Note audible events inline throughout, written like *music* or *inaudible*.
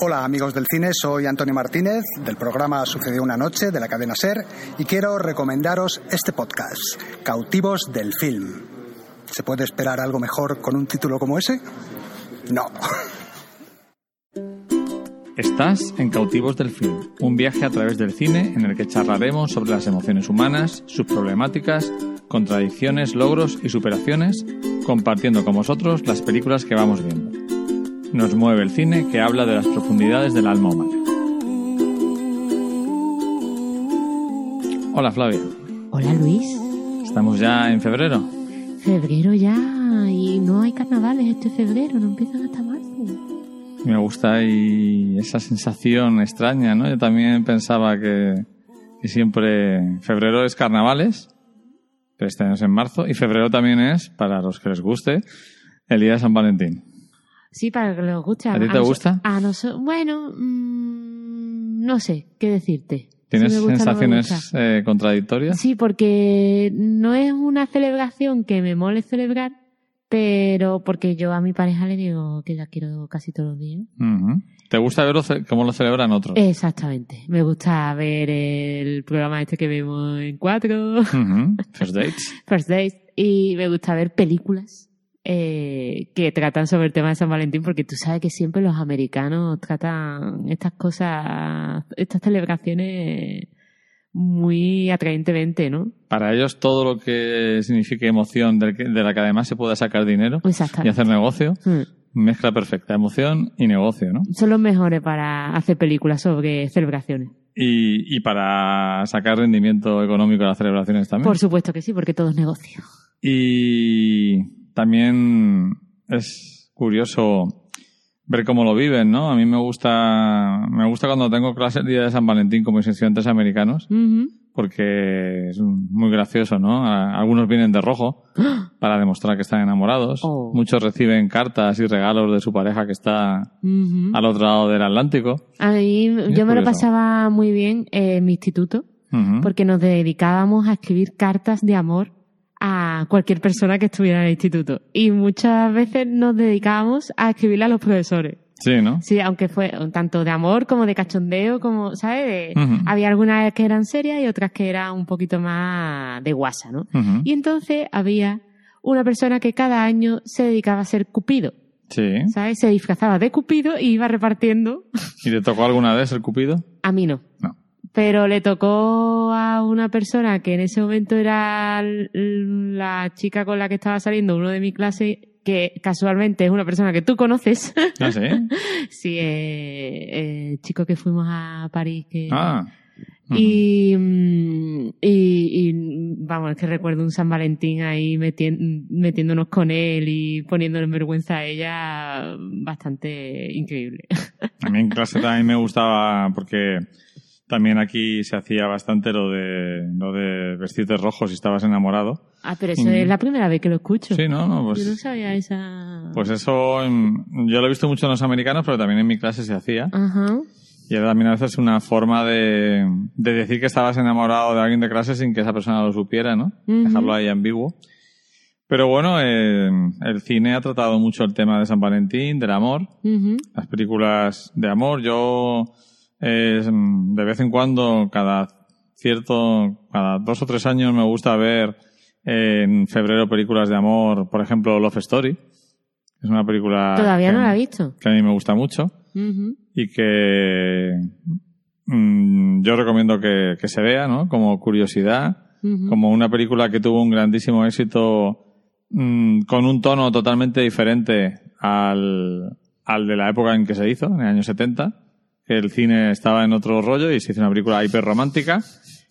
Hola amigos del cine, soy Antonio Martínez del programa Sucedió una noche de la cadena Ser y quiero recomendaros este podcast, Cautivos del Film. ¿Se puede esperar algo mejor con un título como ese? No. Estás en Cautivos del Film, un viaje a través del cine en el que charlaremos sobre las emociones humanas, sus problemáticas, contradicciones, logros y superaciones, compartiendo con vosotros las películas que vamos viendo. Nos mueve el cine que habla de las profundidades del alma humana. Hola Flavia. Hola Luis. Estamos ya en febrero. Febrero ya y no hay carnavales este febrero, no empiezan hasta marzo. Me gusta y esa sensación extraña, ¿no? Yo también pensaba que, que siempre febrero es carnavales, pero este año es en marzo y febrero también es, para los que les guste, el día de San Valentín. Sí, para que les guste. ¿A ti te gusta? A nosotros, bueno, mm, no sé qué decirte. ¿Tienes Si gusta no sensaciones eh, contradictorias? Sí, porque no es una celebración que me mole celebrar, pero porque yo a mi pareja le digo que la quiero casi todos los días. ¿Te gusta ver cómo lo celebran otros? Exactamente. Me gusta ver el programa este que vemos en cuatro. *laughs* First dates. First Days y me gusta ver películas eh, que tratan sobre el tema de San Valentín porque tú sabes que siempre los americanos tratan estas cosas, estas celebraciones muy atraentemente, ¿no? Para ellos todo lo que signifique emoción de la que además se pueda sacar dinero y hacer negocio, Mm. mezcla perfecta, emoción y negocio, ¿no? Son los mejores para hacer películas sobre celebraciones. Y, y para sacar rendimiento económico de las celebraciones también. Por supuesto que sí, porque todo es negocio. Y también es curioso ver cómo lo viven, ¿no? A mí me gusta, me gusta cuando tengo clase el día de San Valentín con mis estudiantes americanos, porque es muy gracioso, ¿no? Algunos vienen de rojo *gasps* para demostrar que están enamorados. Oh. Muchos reciben cartas y regalos de su pareja que está al otro lado del Atlántico. A mí, yo me lo pasaba muy bien en mi instituto. Porque nos dedicábamos a escribir cartas de amor a cualquier persona que estuviera en el instituto. Y muchas veces nos dedicábamos a escribirle a los profesores. Sí, ¿no? Sí, aunque fue tanto de amor como de cachondeo, como, ¿sabes? De- Ujú. Había algunas que eran serias y otras que eran un poquito más de guasa, ¿no? Y entonces había una persona que cada año se dedicaba a ser Cupido, Sí. ¿sabes? Se disfrazaba de Cupido y iba repartiendo. ¿Y te tocó alguna vez el cupido? A mí no. No. Pero le tocó a una persona que en ese momento era la chica con la que estaba saliendo uno de mi clase, que casualmente es una persona que tú conoces. Ah, sí. *laughs* sí, eh, eh, chico que fuimos a París. Que... Ah. Y, mm, y, y, vamos, es que recuerdo un San Valentín ahí metiéndonos con él y poniéndole en vergüenza a ella bastante increíble. *laughs* A mí en clase también me gustaba porque también aquí se hacía bastante lo de lo de vestirte rojo si estabas enamorado. Ah, pero eso es la primera vez que lo escucho. Sí, ¿no? no Yo no pues, sabía esa. pues eso yo lo he visto mucho en los americanos, pero también en mi clase se hacía. Ajá. Y era también a veces una forma de, de decir que estabas enamorado de alguien de clase sin que esa persona lo supiera, ¿no? Dejarlo ahí ambiguo. Pero bueno, eh, el cine ha tratado mucho el tema de San Valentín, del amor. Las películas de amor. Yo eh, de vez en cuando, cada cierto, cada dos o tres años me gusta ver eh, en febrero películas de amor, por ejemplo Love Story. Es una película Todavía que, no la he visto. que a mí me gusta mucho y que mm, yo recomiendo que, que se vea, ¿no? Como curiosidad, como una película que tuvo un grandísimo éxito mm, con un tono totalmente diferente al, al de la época en que se hizo, en el año 70, que el cine estaba en otro rollo y se hizo una película hiperromántica,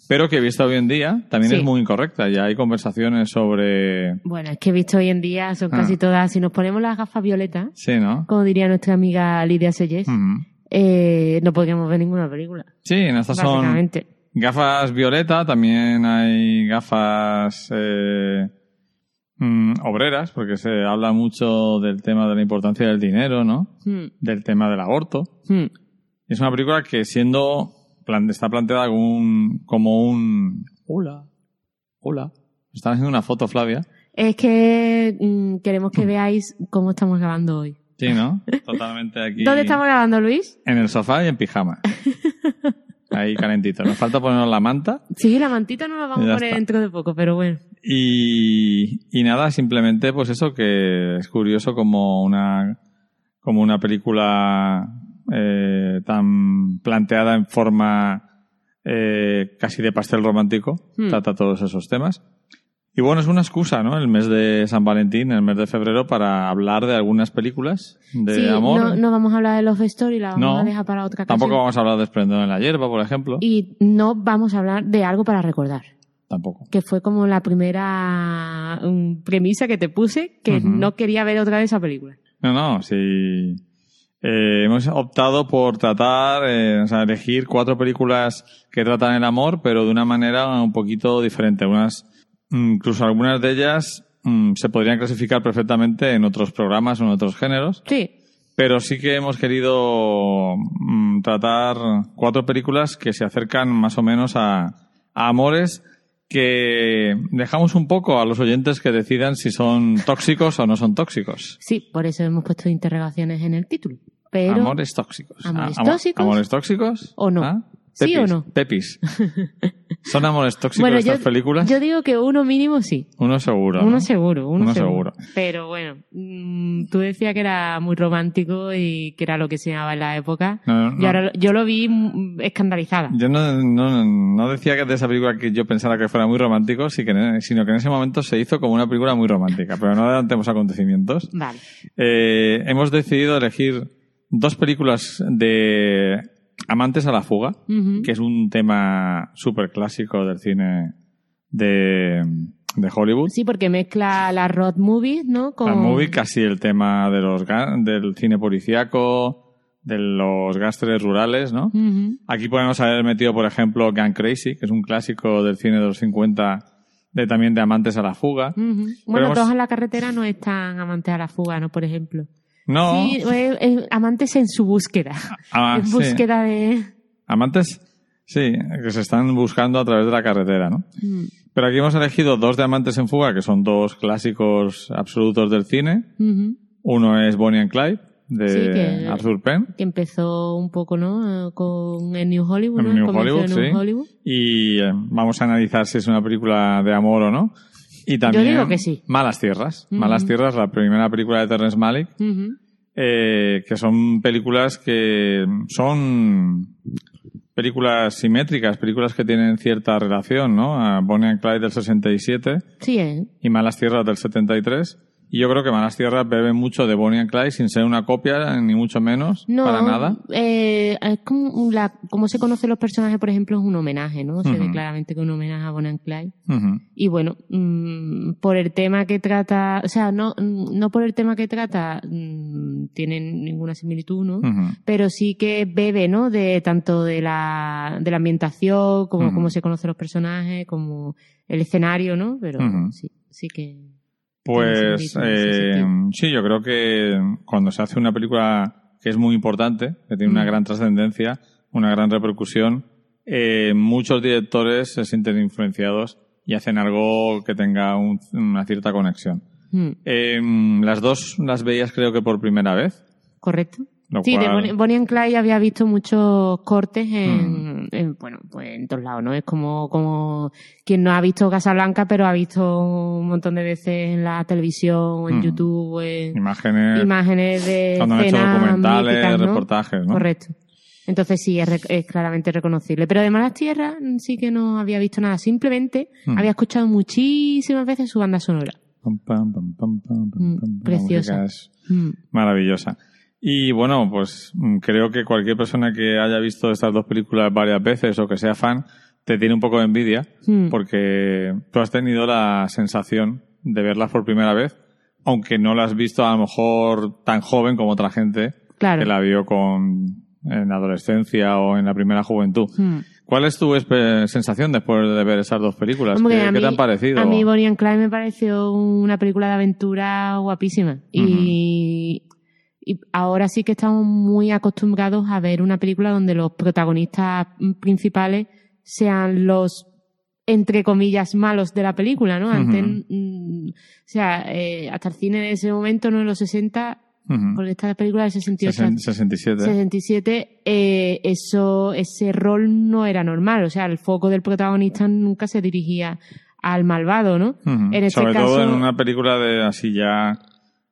pero que vista hoy en día también Sí. es muy incorrecta. Ya hay conversaciones sobre... Bueno, es que he visto hoy en día son Ah. casi todas. Si nos ponemos las gafas violetas, Sí, ¿no? como diría nuestra amiga Lidia Sellés, Ujú. eh, no podríamos ver ninguna película. Sí, en estas son gafas violeta, también hay gafas eh, mm, obreras, porque se habla mucho del tema de la importancia del dinero, ¿no? Hmm. Del tema del aborto. Hmm. Es una película que siendo está planteada como un, como un hola, hola. Están haciendo una foto, Flavia. Es que mm, queremos que veáis cómo estamos grabando hoy. Sí, ¿no? *laughs* Totalmente aquí. ¿Dónde estamos grabando, Luis? En el sofá y en pijama. *laughs* Ahí calentito. Nos falta ponernos la manta. Sí, la mantita no la vamos a poner está. dentro de poco, pero bueno. Y, y nada, simplemente pues eso que es curioso como una, como una película eh, tan planteada en forma eh, casi de pastel romántico Hmm. trata todos esos temas. Y bueno, es una excusa, ¿no? El mes de San Valentín, el mes de febrero, para hablar de algunas películas de sí, amor. No, no vamos a hablar de Love Story, la vamos No, a dejar para otra ocasión. Tampoco vamos a hablar de Esplendor en la hierba, por ejemplo. Y no vamos a hablar de algo para recordar. Tampoco. Que fue como la primera mm, premisa que te puse, que no quería ver otra vez esa película. No, no, sí. Eh, hemos optado por tratar, eh, o sea, elegir cuatro películas que tratan el amor, pero de una manera un poquito diferente. Unas, mm, incluso algunas de ellas mm, se podrían clasificar perfectamente en otros programas o en otros géneros, Sí, pero sí que hemos querido mm, tratar cuatro películas que se acercan más o menos a, a amores que dejamos un poco a los oyentes que decidan si son tóxicos o no son tóxicos. sí, por eso hemos puesto interrogaciones en el título. Pero, Amores tóxicos. ¿Amores Ah, tóxicos? ¿Amores tóxicos? ¿O no? ¿Ah? ¿Sí o no? Pepis. *laughs* ¿Son amores tóxicos bueno, estas yo, películas? yo digo que uno mínimo sí. Uno seguro. Uno ¿no? seguro, uno, Uno seguro. seguro. Pero bueno, mm, tú decías que era muy romántico y que era lo que se llamaba en la época. No, no, Y ahora yo lo vi mm, escandalizada. Yo no, no, no decía que de esa película que yo pensara que fuera muy romántico, en- sino que en ese momento se hizo como una película muy romántica, pero no adelantemos acontecimientos. Vale. Eh, hemos decidido elegir dos películas de Amantes a la fuga, que es un tema súper clásico del cine de, de Hollywood. Sí, porque mezcla las road movies, ¿no? Con... La movie, casi el tema de los del cine policíaco, de los gastres rurales, ¿no? Aquí podemos haber metido, por ejemplo, Gun Crazy, que es un clásico del cine de los 50, de también de Amantes a la fuga. Bueno, hemos- todos en la carretera no están amantes a la fuga, ¿no? Por ejemplo. No, Sí, amantes en su búsqueda. ah, en sí. búsqueda de... Amantes, sí, que se están buscando a través de la carretera, ¿no? Mm. Pero aquí hemos elegido dos de Amantes en fuga, que son dos clásicos absolutos del cine. Uno es Bonnie and Clyde, de Sí, que- Arthur Penn. Que empezó un poco, ¿no? Con el New Hollywood, En ¿no? El New Hollywood, New sí. Hollywood. Y eh, vamos a analizar si es una película de amor o no. Y también digo que sí. Malas Tierras. Malas Tierras, la primera película de Terrence Malick, eh, que son películas que son películas simétricas, películas que tienen cierta relación, ¿no? A Bonnie and Clyde del 67 Sí, ¿eh? y Malas Tierras del 73. Y yo creo que Malas Tierras bebe mucho de Bonnie and Clyde sin ser una copia, ni mucho menos, No, para nada. eh, es como, la, como se conocen los personajes, por ejemplo, es un homenaje, ¿no? Se ve claramente que es un homenaje a Bonnie and Clyde. Y bueno, mm, por el tema que trata, o sea, no, no por el tema que trata mm, tienen ninguna similitud, ¿no? Pero sí que bebe, ¿no? De tanto de la, de la ambientación, como cómo se conocen los personajes, como el escenario, ¿no? Pero sí, sí que. Pues eh, sí, yo creo que cuando se hace una película que es muy importante, que tiene una Mm. gran trascendencia, una gran repercusión, eh, muchos directores se sienten influenciados y hacen algo que tenga un- una cierta conexión. Mm, Eh, las dos las veías creo que por primera vez. ¿Correcto? Lo Sí, de cual- Bonnie, Bonnie and Clyde había visto muchos cortes Mm. en, en, bueno, pues en todos lados, ¿no? Es como, como quien no ha visto Casablanca, pero ha visto un montón de veces en la televisión, en Mm. YouTube, en Imágenes, imágenes de cuando han hecho documentales, míticas, ¿no? reportajes, ¿no? Correcto. Entonces sí, es, re- es claramente reconocible. Pero de Malas Tierras sí que no había visto nada. Simplemente Mm. había escuchado muchísimas veces su banda sonora. Pam, pam, pam, preciosa. Mm. maravillosa. Y bueno, pues mm, creo que cualquier persona que haya visto estas dos películas varias veces o que sea fan, te tiene un poco de envidia Mm. porque tú has tenido la sensación de verlas por primera vez, aunque no las has visto a lo mejor tan joven como otra gente Claro. que la vio con en la adolescencia o en la primera juventud. Mm. ¿Cuál es tu sensación después de ver esas dos películas? Hombre, ¿Qué, a qué mí- te han parecido? A mí Bonnie and Clyde me pareció una película de aventura guapísima. Y, y ahora sí que estamos muy acostumbrados a ver una película donde los protagonistas principales sean los entre comillas malos de la película, ¿no? Antes, mm, o sea, eh, hasta el cine de ese momento, ¿no? En los 60, Ujú. porque esta película es 68 Sesen- 67. 67, eh, eso, ese rol no era normal. O sea, el foco del protagonista nunca se dirigía al malvado, ¿no? En este Sobre caso, todo en una película de así ya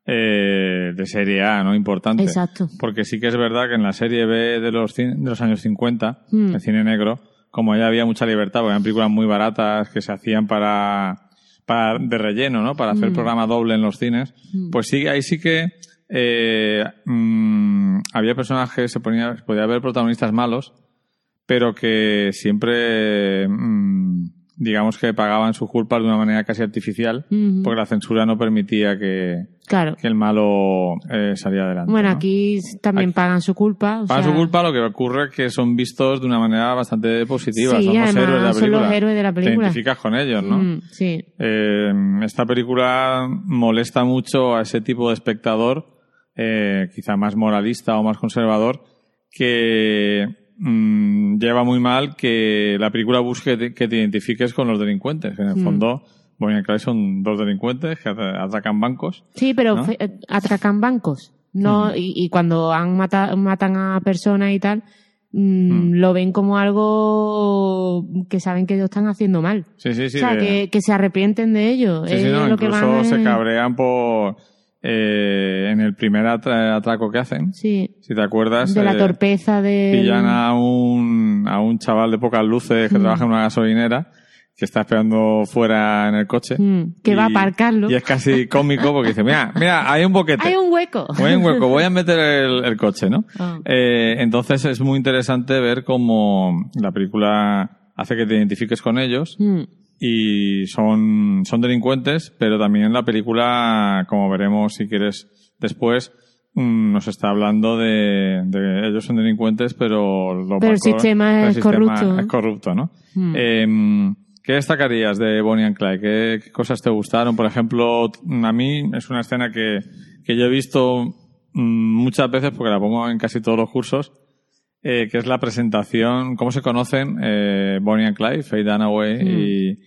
eh, de serie A, ¿no? Importante. Exacto. Porque sí que es verdad que en la serie B de los, de los años 50, Mm. el cine negro, como ya había mucha libertad, porque eran películas muy baratas que se hacían para, para de relleno, ¿no? Para hacer Mm. programa doble en los cines, Mm. pues sí, ahí sí que eh, mm, había personajes, se ponía, podía haber protagonistas malos, pero que siempre, mm, digamos que pagaban sus culpas de una manera casi artificial, porque la censura no permitía que, Claro. que el malo eh, saliera adelante. Bueno, ¿no? aquí también Aquí- pagan su culpa. o Pagan sea, su culpa, lo que ocurre es que son vistos de una manera bastante positiva. Sí, son los héroes de la son película. los héroes de la Te película. identificas con ellos, ¿no? Mm, sí. Eh, esta película molesta mucho a ese tipo de espectador, eh, quizá más moralista o más conservador, que mm, lleva muy mal que la película busque te- que te identifiques con los delincuentes. En el Mm. fondo, Bonnie and Clyde son dos delincuentes que atra- atracan bancos. Sí, pero ¿No? eh, atracan bancos. No, Ujú. y, y cuando han mata- matan a personas y tal, mm, Mm. lo ven como algo que saben que ellos están haciendo mal. Sí, sí, sí. o sea, de- que, que se arrepienten de ello. Sí, sí, Es no, lo que incluso van se cabrean por eh, en el primer atra- atraco que hacen. Sí, Si te acuerdas, de la eh, torpeza de... pillan a un, a un chaval de pocas luces que Mm. trabaja en una gasolinera que está esperando fuera en el coche. Mm, que va a Y- aparcarlo. Y es casi cómico porque dice, mira, mira, hay un boquete. Hay un hueco. Voy en hueco, voy a meter el, el coche, ¿no? Ah. Eh, entonces es muy interesante ver cómo la película hace que te identifiques con ellos Mm, y son, son delincuentes, pero también la película, como veremos si quieres después, mm, nos está hablando de, de ellos son delincuentes, pero, los Pero el sistema el es sistema corrupto. Es corrupto, ¿no? Mm. Eh, ¿Qué destacarías de Bonnie and Clyde? ¿Qué, qué cosas te gustaron? Por ejemplo, a mí es una escena que, que yo he visto mm, muchas veces porque la pongo en casi todos los cursos, eh, que es la presentación, cómo se conocen eh, Bonnie and Clyde, Faye Dunaway Mm. y,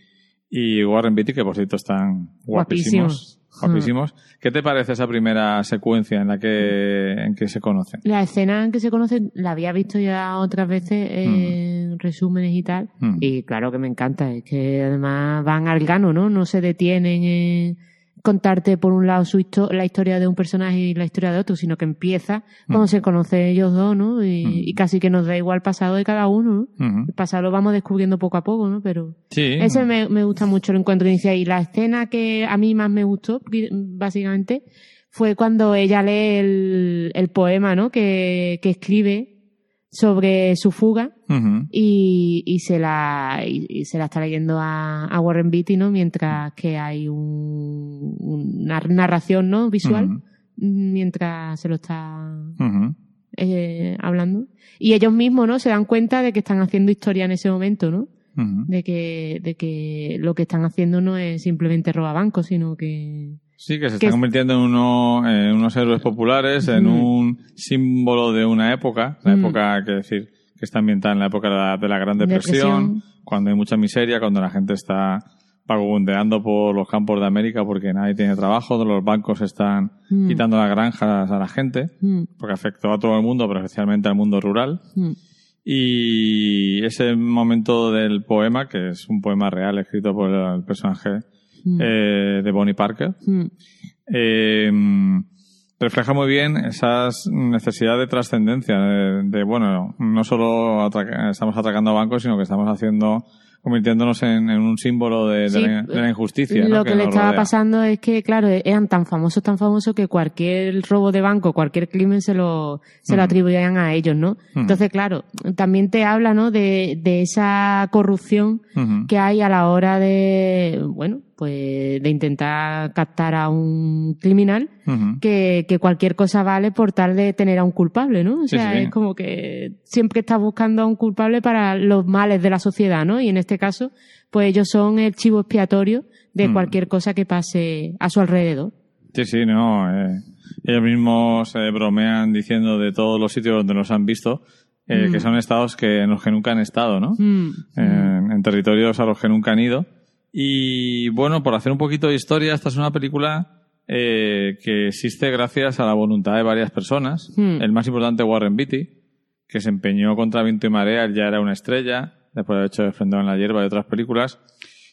y Warren Beatty, que por cierto están guapísimos. Guapísimos. Guapísimos. ¿Qué te parece esa primera secuencia en la que, en que se conocen? La escena en que se conoce la había visto ya otras veces en resúmenes y tal. Mm. Y claro que me encanta. Es que además van al gano, ¿no? No se detienen en contarte por un lado su histo- la historia de un personaje y la historia de otro, sino que empieza cuando Mm. se conocen ellos dos, ¿no? Y, Mm. y casi que nos da igual el pasado de cada uno, ¿no? Ujú. El pasado lo vamos descubriendo poco a poco, ¿no? Pero Sí. ese me, me gusta mucho el encuentro inicial. Y la escena que a mí más me gustó, básicamente, fue cuando ella lee el, el poema, ¿no? Que, que escribe sobre su fuga y, y se la y, y se la está leyendo a, a Warren Beatty, ¿no? Mientras que hay un, una narración, ¿no? Visual, mientras se lo está eh, hablando. Y ellos mismos, ¿no? Se dan cuenta de que están haciendo historia en ese momento, ¿no? De que, de que lo que están haciendo no es simplemente robar bancos, sino que... Sí, que se están es- convirtiendo en, uno, en unos héroes populares, en un símbolo de una época, la época, que decir, que está ambientada en la época de la, de la Gran Depresión, Depresión. cuando hay mucha miseria, cuando la gente está vagabundeando por los campos de América porque nadie tiene trabajo, los bancos están Mm. quitando las granjas a la gente, porque afectó a todo el mundo, pero especialmente al mundo rural. Y ese momento del poema, que es un poema real escrito por el personaje mm, eh, de Bonnie Parker, mm, eh, refleja muy bien esas necesidades de trascendencia, de, de, bueno, no solo atraca- estamos atracando bancos, sino que estamos haciendo, convirtiéndonos en, en un símbolo de, la, de la injusticia. Lo ¿no? que, le estaba rodea. pasando es que, claro, eran tan famosos, tan famosos que cualquier robo de banco, cualquier crimen se lo, se lo atribuían a ellos, ¿no? Entonces, claro, también te habla, ¿no? De, de esa corrupción que hay a la hora de, bueno, pues de intentar captar a un criminal que, que cualquier cosa vale por tal de tener a un culpable, ¿no? O sea, sí. es como que siempre estás buscando a un culpable para los males de la sociedad, ¿no? Y en este caso, pues ellos son el chivo expiatorio de Mm. cualquier cosa que pase a su alrededor. Sí, sí, no. eh, ellos mismos se bromean diciendo de todos los sitios donde los han visto, eh, Mm. que son estados que, en los que nunca han estado, ¿no? Mm. en territorios a los que nunca han ido. Y bueno, por hacer un poquito de historia, esta es una película eh, que existe gracias a la voluntad de varias personas. Hmm. El más importante, Warren Beatty, que se empeñó contra viento y marea, él ya era una estrella, después de haber hecho Defender en la hierba y otras películas,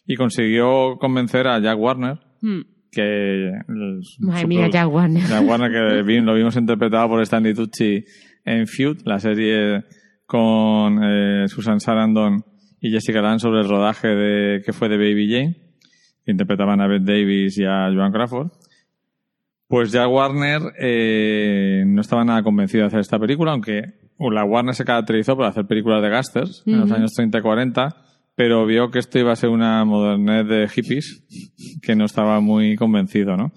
y consiguió convencer a Jack Warner, Hmm. que... el- Madre mía, Jack Warner. Jack Warner, que *laughs* lo vimos interpretado por Stanley Tucci en Feud, la serie con eh, Susan Sarandon y Jessica Lange sobre el rodaje de que fue de Baby Jane, que interpretaban a Bette Davis y a Joan Crawford. Pues Jack Warner eh, no estaba nada convencido de hacer esta película, aunque la Warner se caracterizó por hacer películas de gangsters en los años 30 y 40, pero vio que esto iba a ser una modernez de hippies que no estaba muy convencido, ¿no?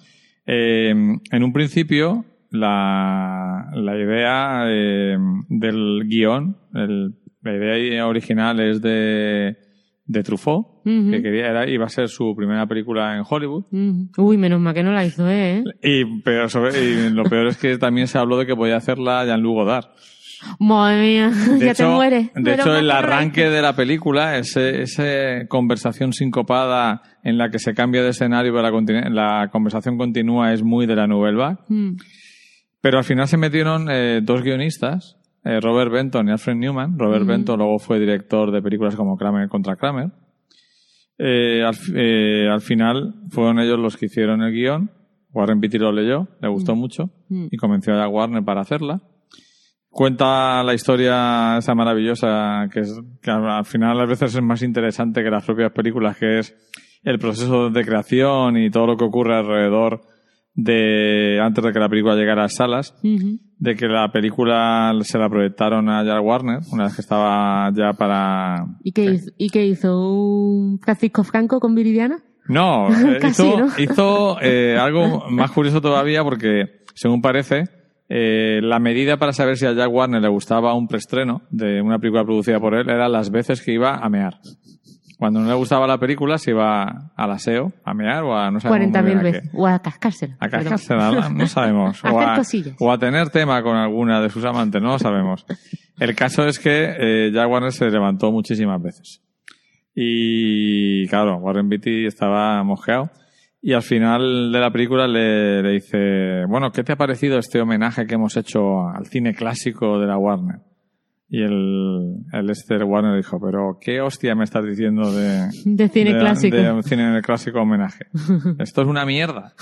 Eh, en un principio, la, la idea eh, del guion, el- la idea original es de, de Truffaut, que quería, era, iba a ser su primera película en Hollywood. Uy, menos mal que no la hizo, ¿eh? Y, pero sobre- y lo peor es que también se habló de que podía hacerla Jean-Luc Godard. Madre mía, *laughs* De ya hecho, te mueres. De hecho, el arranque de la película, ese, esa conversación sincopada en la que se cambia de escenario pero la, conversación continúa es muy de la Nouvelle Vague. Mm. Pero al final se metieron eh, dos guionistas, eh, Robert Benton y Alfred Newman. Robert. Benton luego fue director de películas como Kramer contra Kramer. Eh, al, eh, al final fueron ellos los que hicieron el guion. Warren Beatty lo leyó, le gustó mucho Mm. y convenció a Warner para hacerla. Cuenta la historia esa maravillosa que, es, que al final a veces es más interesante que las propias películas, que es el proceso de creación y todo lo que ocurre alrededor de antes de que la película llegara a las salas, de que la película se la proyectaron a Jack Warner una vez que estaba ya para ¿Y qué, hizo, ¿Y qué hizo? ¿Un Francisco Franco con Viridiana? No, *laughs* eh, Casi, hizo, ¿no? hizo, eh, algo más curioso todavía porque, según parece, eh, la medida para saber si a Jack Warner le gustaba un preestreno de una película producida por él era las veces que iba a mear. Cuando no le gustaba la película se iba al aseo, a mear o a no sabemos muy 40.000 bien a qué. veces. O a cascársela. A perdón. cascársela, no sabemos. *laughs* A, o a tener tema con alguna de sus amantes, no lo sabemos. El caso es que eh, Jack Warner se levantó muchísimas veces. Y claro, Warren Beatty estaba mosqueado. Y al final de la película le, le dice, bueno, ¿qué te ha parecido este homenaje que hemos hecho al cine clásico de la Warner? Y el, el Esther Warner dijo, pero ¿qué hostia me estás diciendo de, *laughs* De cine de- clásico. de un cine clásico homenaje. *laughs* Esto es una mierda.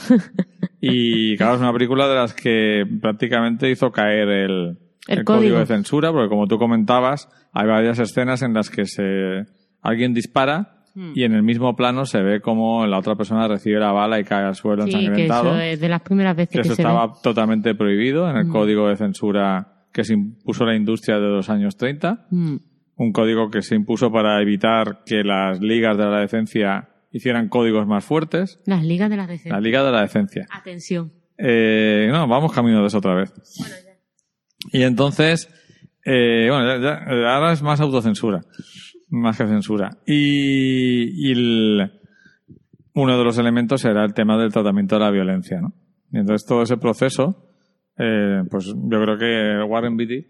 Y claro, es una película de las que prácticamente hizo caer el, El el código. código. de censura, porque como tú comentabas, hay varias escenas en las que se alguien dispara Hmm. y en el mismo plano se ve como la otra persona recibe la bala y cae al suelo Sí, que ensangrentado. eso es de las primeras veces que que, eso se estaba ve. totalmente prohibido en el Mm. código de censura que se impuso la industria de los años 30 Mm. un código que se impuso para evitar que las ligas de la decencia hicieran códigos más fuertes. Las ligas de la decencia. La liga de la decencia. Atención. Eh, no, vamos camino de eso otra vez. Y entonces, eh, bueno, ya- ya, ahora es más autocensura, más que censura. Y, y el- uno de los elementos era el tema del tratamiento de la violencia, ¿no? Y entonces todo ese proceso, eh, pues yo creo que Warren Beatty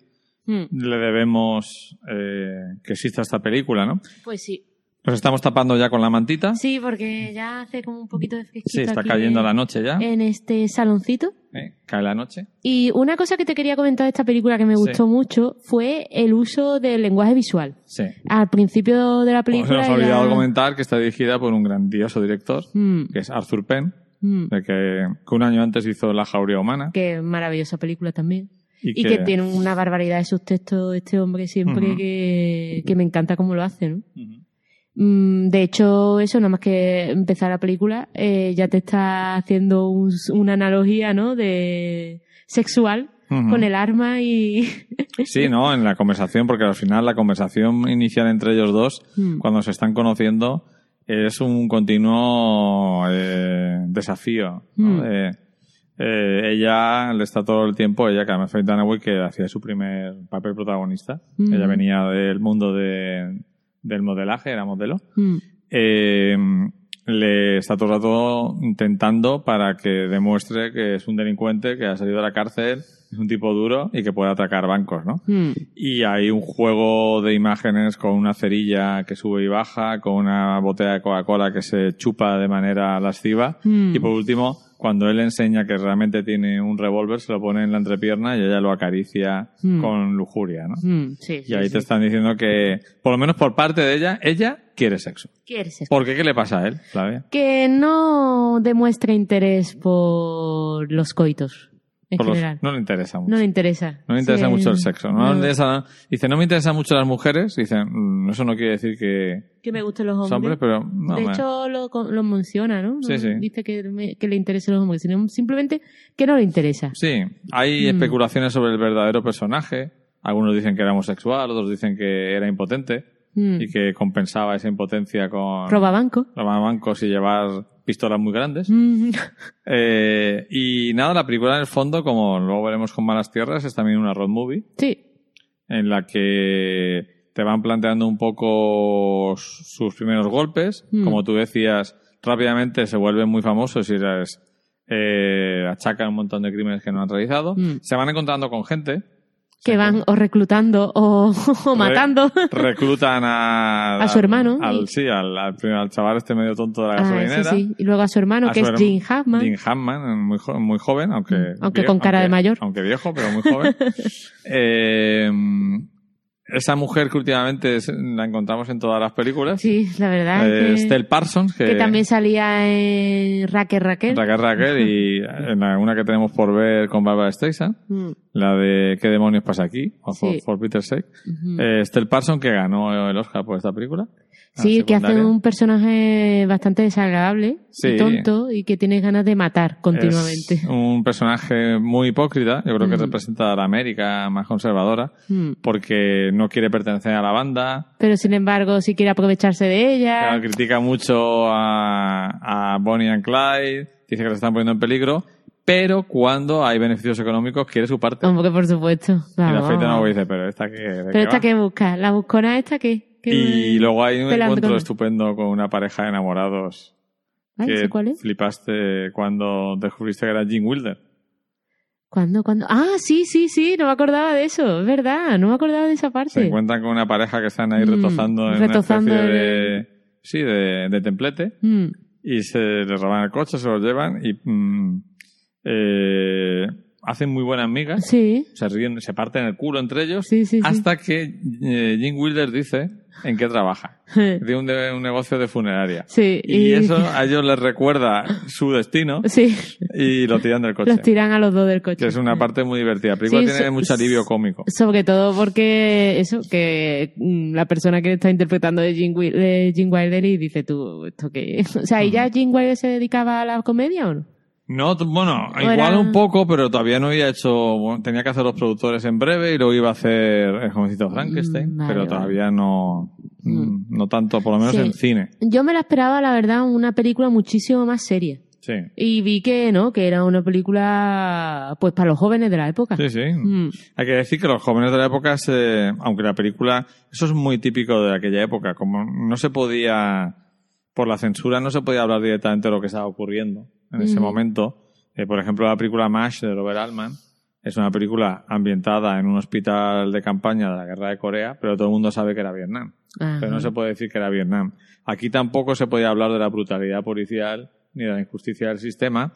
Mm. le debemos eh, que exista esta película, ¿no? Pues sí. Nos estamos tapando ya con la mantita. Sí, porque ya hace como un poquito de fresquito Sí, está aquí cayendo en- la noche ya. En este saloncito. Eh, cae la noche. Y una cosa que te quería comentar de esta película que me Sí. gustó mucho fue el uso del lenguaje visual. Sí. Al principio de la Pues se película. nos ha olvidado comentar que está dirigida por un grandioso director, Mm, que es Arthur Penn, mm. de que, que un año antes hizo La Jauría Humana. Que maravillosa película también. Y, Y que, tiene una barbaridad de sus textos este hombre siempre que, que me encanta cómo lo hace, ¿no? Mm, De hecho, eso, nada más que empezar la película, eh, ya te está haciendo un- una analogía, ¿no? De sexual con el arma y... *laughs* Sí, ¿no? En la conversación, porque al final la conversación inicial entre ellos dos, Mm. cuando se están conociendo, es un continuo eh, desafío. ¿no? Mm. Eh, eh, ella le está todo el tiempo, ella, Carmen Faye Dunaway, que hacía su primer papel protagonista. Mm. Ella venía del mundo de, del modelaje, era modelo. Mm, Eh, le está todo el rato intentando para que demuestre que es un delincuente que ha salido de la cárcel, es un tipo duro y que puede atracar bancos, ¿no? Mm. Y hay un juego de imágenes con una cerilla que sube y baja, con una botella de Coca-Cola que se chupa de manera lasciva. Mm. Y por último, cuando él enseña que realmente tiene un revólver, se lo pone en la entrepierna y ella lo acaricia Mm. con lujuria, ¿no? Sí, Y ahí sí, te están diciendo que, por lo menos por parte de ella, ella quiere sexo. ¿Quieres ser? ¿Por qué? ¿Qué le pasa a él, Flavia? Que no demuestra interés por los coitos, en Por los- general. no le interesa mucho. No le interesa. No le interesa Sí. mucho el sexo. No, No. le interesa- dice, no me interesan mucho las mujeres. Dice, "Mm, eso no quiere decir que Que me gusten los hombres. son hombres, pero no, de me- hecho, lo, lo menciona, ¿no? Sí, sí. Dice que, me- que le interesen los hombres, sino simplemente que no le interesa. Sí, hay Mm. especulaciones sobre el verdadero personaje. Algunos dicen que era homosexual, otros dicen que era impotente Mm. y que compensaba esa impotencia con Roba banco. robar bancos y llevar pistolas muy grandes. Mm. *laughs* Eh, y nada, la película en el fondo, como luego veremos con Malas Tierras, es también una road movie Sí. en la que te van planteando un poco sus primeros golpes. Mm. Como tú decías, rápidamente se vuelven muy famosos y les eh, achacan un montón de crímenes que no han realizado. Mm. Se van encontrando con gente. Que van o reclutando o, *laughs* o Re- matando. reclutan a, *laughs* A su hermano. Al, sí, al, al, chaval este medio tonto de la Ah, gasolinera. sí, sí. Y luego a su hermano, A que su es Jim Hammond. Jim Hammond, muy, jo- muy joven, aunque... Mm, aunque con cara de mayor. Aunque viejo, pero muy joven. *laughs* Eh, esa mujer que últimamente es- la encontramos en todas las películas. Sí, la verdad eh, que, Estelle Parsons, que, que también salía en Raquel Raquel. Raquel Raquel y en la- una que tenemos por ver con Barbara Streisand, Mm, la de ¿Qué demonios pasa aquí? o Sí. For Peter's Sake. Eh, Estelle Parsons que ganó el Oscar por esta película. La Sí, que hace un personaje bastante desagradable Sí. y tonto y que tienes ganas de matar continuamente. Es un personaje muy hipócrita, yo creo que Mm. representa a la América más conservadora, Mm. porque no quiere pertenecer a la banda, Pero sin embargo, si quiere aprovecharse de ella. Claro, critica mucho a, a Bonnie and Clyde, dice que se están poniendo en peligro, pero cuando hay beneficios económicos quiere su parte. Hombre, por supuesto. y la feita no dice, pero esta que... Pero qué esta va?". que busca, la buscona esta que. que Y luego hay un encuentro estupendo con una pareja de enamorados Ay, que ¿sé cuál es? flipaste cuando descubriste que era Jim Wilder. ¿Cuándo, cuándo? Ah, sí, sí, sí, no me acordaba de eso, es verdad, no me acordaba de esa Se parte. encuentran con una pareja que están ahí Mm, retozando en retozando una especie de... Sí, de, de templete. Mm, y se les roban el coche, se los llevan y mm, eh, hacen muy buenas migas, sí, se ríen, se parten el culo entre ellos, sí, sí. sí. hasta que eh, Jim Wilder dice en qué trabaja. Tiene un, de- un negocio de funeraria. Sí, Y eso a ellos les recuerda su destino *laughs* Sí, y lo tiran del coche. los tiran a los dos del coche. Que es una parte muy divertida. La película tiene so- mucho alivio cómico. Sobre todo porque eso, que mm, la persona que está interpretando de Jim, Wil- de Jim Wilder y dice tú, ¿esto qué? *laughs* O sea, ¿y ya Jim Wilder se dedicaba a la comedia o no? No, bueno, igual un poco, pero todavía no había hecho, bueno, tenía que hacer los productores en breve y luego iba a hacer el jovencito Frankenstein, Mm, vale, pero vale. todavía no, mm, no tanto, por lo menos Sí. en cine. Yo me la esperaba, la verdad, una película muchísimo más seria. Sí, Y vi que no, que era una película pues para los jóvenes de la época. sí, sí. Mm, Hay que decir que los jóvenes de la época, se, aunque la película, eso es muy típico de aquella época, como no se podía, por la censura, no se podía hablar directamente de lo que estaba ocurriendo en ese momento. Eh, por ejemplo, la película MASH de Robert Altman es una película ambientada en un hospital de campaña de la guerra de Corea, pero todo el mundo sabe que era Vietnam. ajá. Pero no se puede decir que era Vietnam. Aquí tampoco se podía hablar de la brutalidad policial ni de la injusticia del sistema,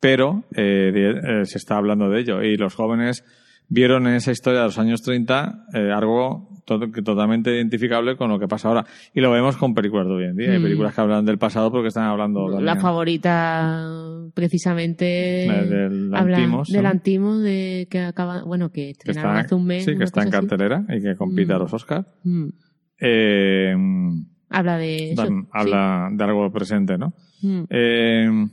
pero eh, de- eh, se está hablando de ello. Y los jóvenes vieron en esa historia de los años 30 eh, algo to- totalmente identificable con lo que pasa ahora. Y lo vemos con películas de hoy en día. Hay Mm. películas que hablan del pasado porque están hablando La también favorita, precisamente, de- del. Antimos, de que acaba, bueno, que que estrenaron está, hace un mes. sí, que está en así. cartelera y que compite Mm. a los Oscars. Mm. Eh, Habla de eso. dan- sí. habla de algo presente, ¿no? Mm. Eh,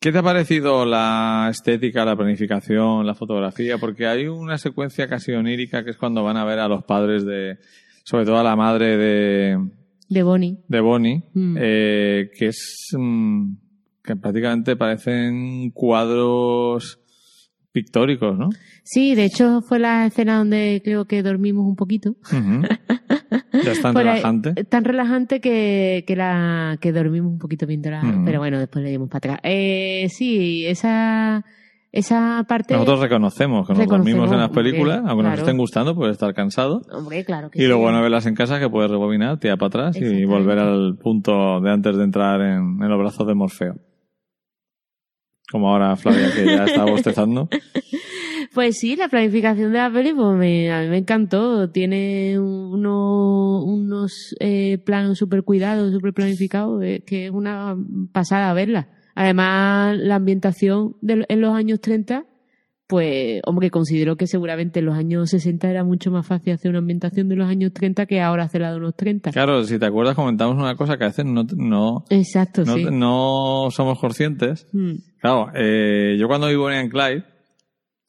¿Qué te ha parecido la estética, la planificación, la fotografía? Porque hay una secuencia casi onírica que es cuando van a ver a los padres de, sobre todo a la madre de, De Bonnie. de Bonnie, Mm. eh, que es mm, que prácticamente parecen cuadros pictóricos, ¿no? Sí, de hecho fue la escena donde creo que dormimos un poquito. Ujú. *laughs* Ya es tan relajante. Tan relajante que, que, la, que dormimos un poquito. Ujú. Pero bueno, después le dimos para atrás. Eh, sí, esa, esa parte... Nosotros reconocemos que nos dormimos en las hombre, películas, aunque nos claro. estén gustando, puede estar cansado. Hombre, claro que Y sí. lo bueno de verlas en casa es que puedes rebobinar, tirar para atrás y volver al punto de antes de entrar en, en los brazos de Morfeo. Como ahora Flavia, que ya está *laughs* bostezando. Pues sí, la planificación de la peli, pues me- a mí me encantó. Tiene uno- unos eh, planos súper cuidados, súper planificados, eh, que es una pasada verla. Además, la ambientación de- en los años 30, pues, hombre, considero que seguramente en los años 60 era mucho más fácil hacer una ambientación de los años 30 que ahora hacer la de los 30. Claro, si te acuerdas, comentamos una cosa que a veces no, no, Exacto, no, sí. no somos conscientes. Mm, Claro, eh, yo cuando vivo en Clyde,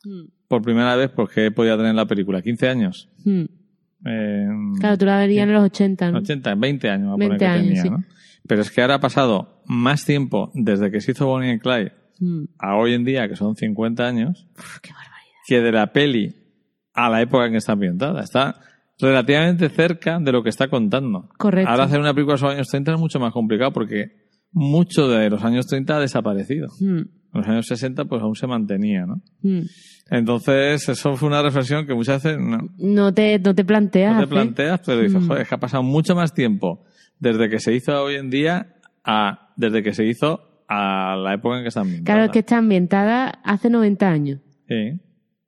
mm, por primera vez, ¿por qué podía tener la película? 15 años. mm. Eh, Claro, tú la verías en los 80, ¿no? 80, 20 años, a poner 20 que años, tenía, sí. ¿no? Pero es que ahora ha pasado más tiempo desde que se hizo Bonnie and Clyde Mm. a hoy en día, que son 50 años, Uf, qué barbaridad. que de la peli a la época en que está ambientada. Está relativamente cerca de lo que está contando. Correcto. Ahora hacer una película sobre los años 30 es mucho más complicado porque mucho de los años 30 ha desaparecido. Mm, En los años 60 pues aún se mantenía, ¿no? mm. Entonces, eso fue una reflexión que muchas veces no, No te, no te planteas. no te hacer. planteas, pero dices, Mm. joder, es que ha pasado mucho más tiempo desde que se hizo hoy en día a desde que se hizo a la época en que está ambientada. Claro, es que está ambientada hace 90 años. Sí.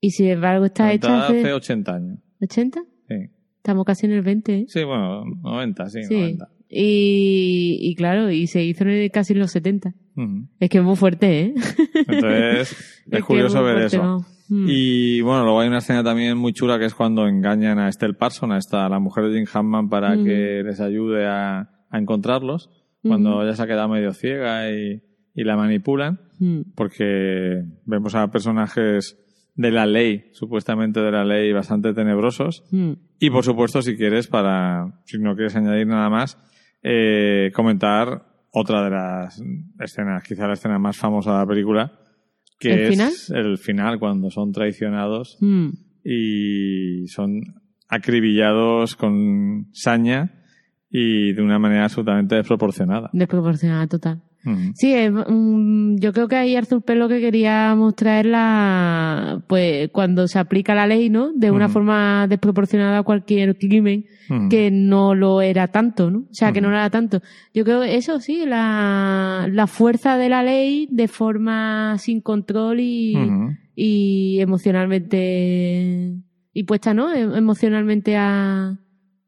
Y sin embargo está hecha Ambientada hace hace 80 años. 80. Sí. Estamos casi en el 20, ¿eh? Sí, bueno, 90, sí, Sí. 90. Y, y claro, y se hizo casi en los 70. Ujú. Es que es muy fuerte, ¿eh? Entonces, *laughs* es, que curioso muy ver fuerte, eso. vamos. Mm. Y bueno, luego hay una escena también muy chula que es cuando engañan a Estelle Parson, a esta, a la mujer de Jim Hammond, para Mm. que les ayude a, a encontrarlos, cuando ella se ha quedado medio ciega y, y la manipulan, Mm. porque vemos a personajes de la ley, supuestamente de la ley, bastante tenebrosos. Mm. Y por supuesto, si quieres, para, si no quieres añadir nada más, eh, comentar otra de las escenas, quizá la escena más famosa de la película, que ¿El es final? el final, cuando son traicionados Mm. y son acribillados con saña y de una manera absolutamente desproporcionada. Desproporcionada total. Sí, es, yo creo que ahí Arthur P. lo que quería mostrar es la, pues, cuando se aplica la ley, ¿no? De una forma desproporcionada a cualquier crimen que no lo era tanto, ¿no? O sea, que no lo era tanto. Yo creo que eso sí, la, la fuerza de la ley de forma sin control y, y emocionalmente, y puesta, ¿no? Em- Emocionalmente a,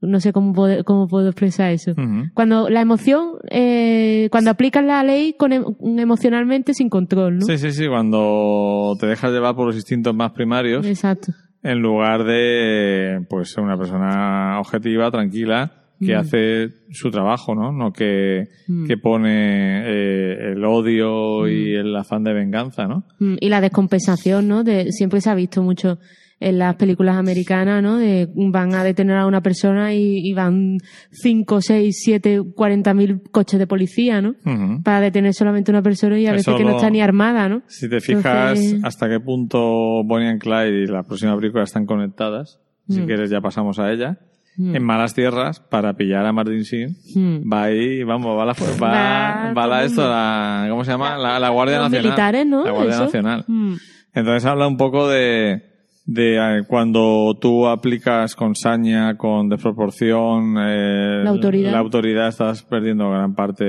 no sé cómo puedo, cómo puedo expresar eso. Cuando la emoción, eh, cuando aplicas la ley con em- emocionalmente sin control, ¿no? Sí, sí, sí, cuando te dejas llevar por los instintos más primarios, Exacto. en lugar de pues ser una persona objetiva, tranquila, que Mm. hace su trabajo, ¿no? No que, Mm. que pone eh, el odio y el afán de venganza, ¿no? Mm, Y la descompensación, ¿no? De, siempre se ha visto mucho en las películas americanas, ¿no? De van a detener a una persona y, y van 5, 6, 7, 40 mil coches de policía, ¿no? Para detener solamente a una persona y a Eso veces que no está ni armada, ¿no? Si te fijas Entonces- hasta qué punto Bonnie and Clyde y la próxima película están conectadas, si Mm. quieres ya pasamos a ella, Mm. en malas tierras, para pillar a Martin Sheen, Mm. va ahí, vamos, va la, va, Va la esto, la, ¿cómo se llama? La, la Guardia Los Nacional. militares, ¿no? La Guardia Eso. Nacional. Mm. Entonces habla un poco de, de eh, cuando tú aplicas con saña, con desproporción, eh, La autoridad. la autoridad, estás perdiendo gran parte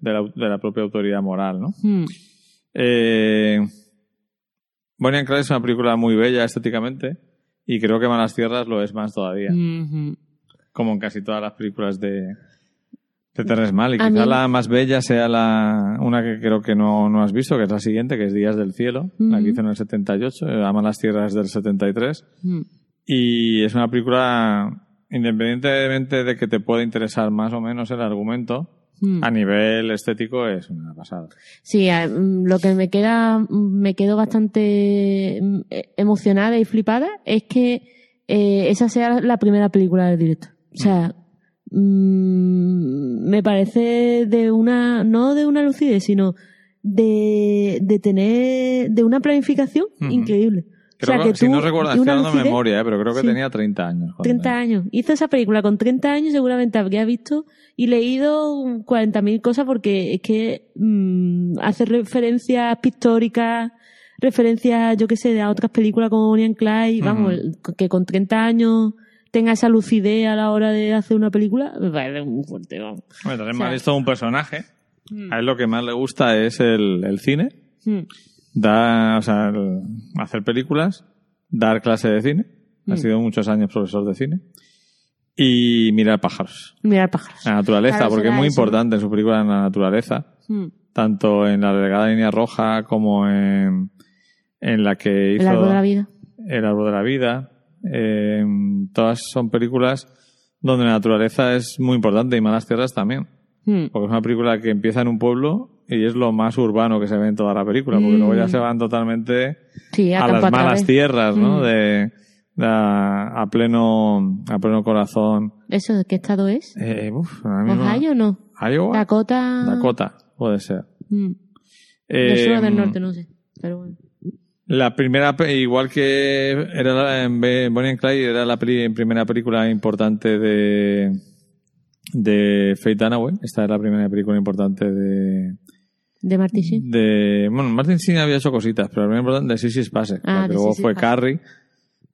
de la, de la propia autoridad moral, ¿no? Mm. Eh, Bonnie and Clyde es una película muy bella estéticamente y creo que Malas Tierras lo es más todavía, como en casi todas las películas de, de Terrence Malick. A Quizá mí- la más bella sea la una que creo que no, no has visto, que es la siguiente, que es Días del Cielo, la que hizo en el 78, eh, A Malas Tierras del 73. Mm. Y es una película, independientemente de que te pueda interesar más o menos el argumento, Mm. a nivel estético es una pasada. Sí, mm, lo que me queda, mm, me quedo bastante eh, emocionada y flipada es que eh, esa sea la primera película del director. O sea, mm, me parece de una, no de una lucidez, sino de, de tener, de una planificación increíble. Creo o sea, que, que si tú, no estoy lucidez- memoria, eh, pero creo que Sí. tenía 30 años. 30 años. Hizo esa película con 30 años, seguramente habría visto y leído 40.000 cosas porque es que mm, hace referencias pictóricas, referencias, yo qué sé, a otras películas como Bonnie and Clyde, vamos, que con 30 años tenga esa lucidez a la hora de hacer una película, me parece muy fuerte, vamos. Bueno, también O me ha sea- visto un personaje. Mm. A él lo que más le gusta es el, el cine. Mm. Da, o sea, el- hacer películas, dar clase de cine. Ha Mm. sido muchos años profesor de cine. Y mirar pájaros. Mirar pájaros. La naturaleza, Claro, porque es muy eso. importante en su película en la naturaleza. Mm. Tanto en la delegada línea roja como en, en la que hizo El árbol de la vida. El árbol de la vida. Eh, todas son películas donde la naturaleza es muy importante y Malas Tierras también. Mm. Porque es una película que empieza en un pueblo y es lo más urbano que se ve en toda la película, porque Mm. luego ya se van totalmente Sí, a las malas tierras, ¿no? Mm. De, de a, a pleno a pleno corazón. ¿Eso de qué estado es? Eh, uf, ahora mismo- ¿Ohio o no? Iowa, Dakota. Dakota, puede ser. Mm. Eh, Del sur o del norte, no sé. Pero bueno. La primera, igual que era en Bonnie and Clyde, era la peli- primera película importante de de Faye Dunaway. Esta es la primera película importante de, De Martin Sheen. de bueno Martin Sheen había hecho cositas pero la primera importante de Sissy Spacek Ah, que luego fue. Carrie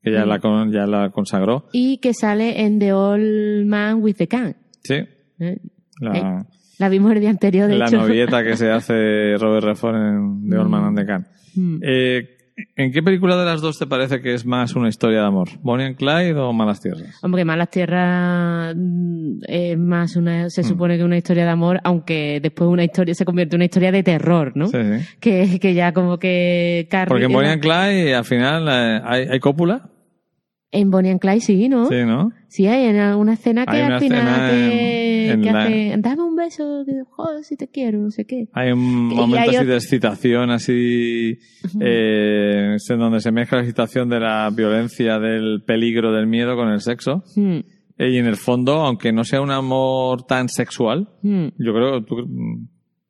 que ya Mm. la con- ya la consagró Y que sale en The Old Man with the Can. sí ¿eh? la, La vimos el día anterior, de la hecho. novieta que se *laughs* hace Robert Redford en The Old Man and the Can Mm. Eh, ¿en qué película de las dos te parece que es más una historia de amor? ¿Bonnie and Clyde o Malas Tierras? Hombre, Malas Tierras mm, es más una, Mm. se supone que una historia de amor, aunque después una historia se convierte en una historia de terror, ¿no? Sí, sí. Que, que ya como que Carrie Porque en Bonnie and Clyde al final eh, hay, hay cópula en Bonnie and Clyde sí, ¿no? sí ¿no? Sí, hay en alguna escena que Hay al final escena que, en- en que la- hace, dame un beso, que, joder, si te quiero, no sé qué. Hay un Y momento hay así de excitación, así, eh, en donde se mezcla la excitación de la violencia, del peligro, del miedo con el sexo. Mm, Eh, Y en el fondo, aunque no sea un amor tan sexual, mm. yo creo, ¿tú,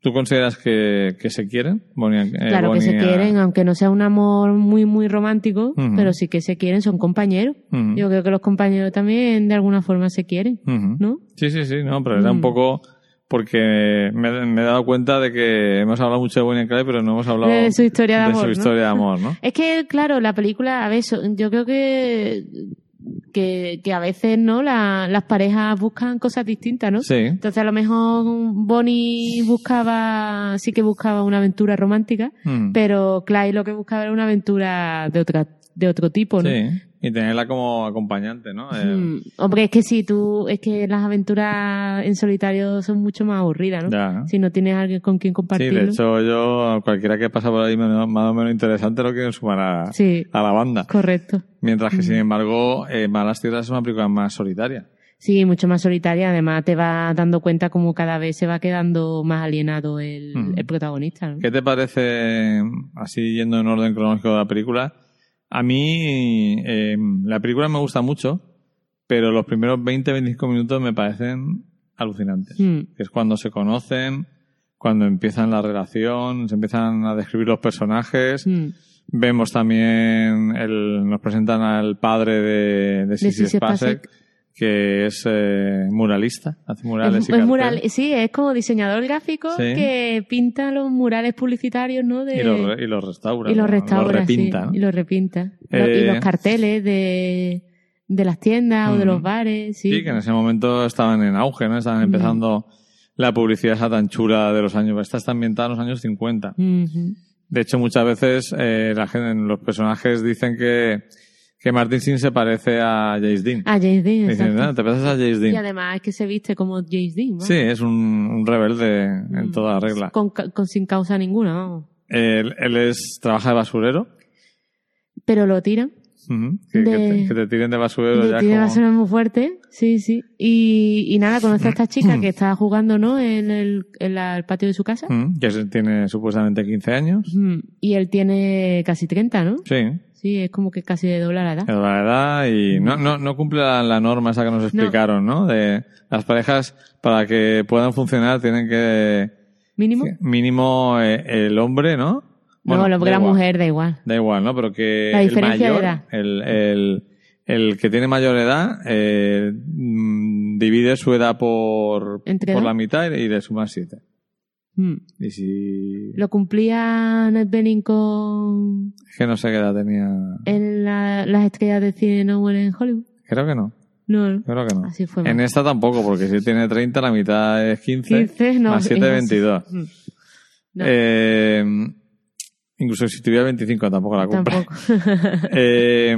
tú consideras que, que se quieren? Bonnie eh, Claro que se Bonnie a- quieren, aunque no sea un amor muy, muy romántico, pero sí que se quieren, son compañeros. Yo creo que los compañeros también de alguna forma se quieren. ¿no? Sí, sí, sí, no, pero era un Mm. poco porque me, me he dado cuenta de que hemos hablado mucho de Bonnie and Clyde, pero no hemos hablado De su historia de amor, su ¿no? historia de amor, ¿no? Es que, claro, la película, a ver, yo creo que, que, que a veces, ¿no? La- las parejas buscan cosas distintas, ¿no? Sí. Entonces, a lo mejor Bonnie buscaba, sí que buscaba una aventura romántica, Mm. pero Clyde lo que buscaba era una aventura de otra, de otro tipo, ¿no? Sí, y tenerla como acompañante, ¿no? Mm, Hombre, es que si tú, es que las aventuras en solitario son mucho más aburridas, ¿no? Ya. Si no tienes alguien con quien Sí, compartirlo. de hecho yo, cualquiera que pasa por ahí más o menos interesante lo quieren sumar a, Sí, a la banda. correcto. Mientras que, sin embargo, eh, Malas Tierras es una película más solitaria. Sí, mucho más solitaria. Además, te vas dando cuenta como cada vez se va quedando más alienado el, Mm. el protagonista. ¿no? ¿Qué te parece, así yendo en orden cronológico de la película? A mí eh, la película me gusta mucho, pero los primeros 20-25 minutos me parecen alucinantes. Mm. Que es cuando se conocen, cuando empiezan la relación, se empiezan a describir los personajes. Mm. Vemos también, el, nos presentan al padre de, de Sissy Sissy Spacek, Spacek. Que es eh, muralista, hace murales Es, y es carteles. mural, sí, es como diseñador gráfico Sí. que pinta los murales publicitarios, ¿no? De, y, los, y los restaura. y los ¿no? restaura, Los repinta. sí, ¿no? y los repinta. Eh, y los carteles de, de las tiendas o de los bares, sí. Sí, que en ese momento estaban en auge, ¿no? Estaban empezando la publicidad esa tan chula de los años. Esta está ambientada en los años 50. Ujú. De hecho, muchas veces eh, la gente, los personajes dicen que, que Martin Sin se parece a James Dean. Ah, James Dean, Dicen, exacto. "Ah, ¿te pareces a James Y Dean? además es que se viste como James Dean, ¿no? Sí, es un, un rebelde en Mm. toda regla. Con, con- sin causa ninguna, vamos. Él, él es, trabaja de basurero. Pero lo tiran. Ujú. Que, que De- te, que te tiren de basurero ya como... muy fuerte, sí, sí. Y, y nada, conoce a esta chica que está jugando, ¿no? En el, en la- el patio de su casa. Que es- tiene supuestamente 15 años. Y él tiene casi 30, ¿no? Sí, Sí, es como que casi de dobla la edad. es la edad y no, no, no cumple la, la norma esa que nos explicaron, ¿no? De las parejas, para que puedan funcionar, tienen que, Mínimo. Mínimo eh, el hombre, ¿no? No, el hombre da la mujer da igual. Da igual, ¿no? Pero que La el diferencia de mayor, edad. El, el, el que tiene mayor edad, eh, mm, divide su edad por, ¿Entre por la mitad y le suma siete. Mm. Y si... Lo cumplía Annette Bening con Es que no sé qué edad tenía. en la- las estrellas de cine no mueren en Hollywood. Creo que no. No, no. Creo que no. Así fue. En mal. esta tampoco, porque si tiene 30, la mitad es 15. 15, no. más 7, es- 22. Mm. *laughs* No, Eh, incluso si tuviera 25 tampoco la cumple. tampoco. *laughs* Eh,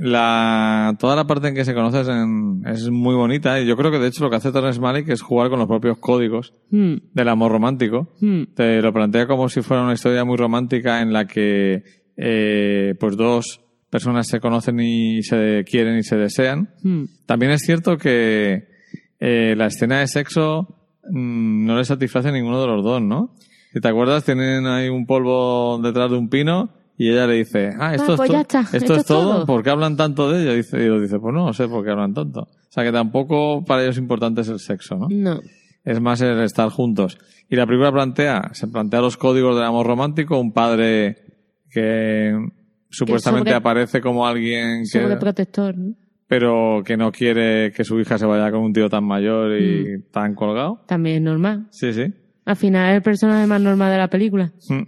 la, toda la parte en que se conoce es, en- es muy bonita y yo creo que de hecho lo que hace Terrence Malick es jugar con los propios códigos Mm, del amor romántico. mm, Te lo plantea como si fuera una historia muy romántica en la que eh, pues dos personas se conocen y se quieren y se desean. mm. También es cierto que eh, la escena de sexo mm, no le satisface a ninguno de los dos, ¿no? Si te acuerdas, tienen ahí un polvo detrás de un pino y ella le dice, ah, esto, Ah, es, pues to- ya está, esto esto es todo, todo. ¿por qué hablan tanto de ello? Y lo dice, pues no, no sé por qué hablan tanto. O sea que tampoco para ellos importante es el sexo, ¿no? No. Es más el estar juntos. Y la película plantea, se plantea los códigos del amor romántico, un padre que supuestamente sobre- aparece como alguien que Sobreprotector, ¿no? pero que no quiere que su hija se vaya con un tío tan mayor y Mm. tan colgado. También es normal. Sí, sí. Al final es el personaje más normal de la película. Mm.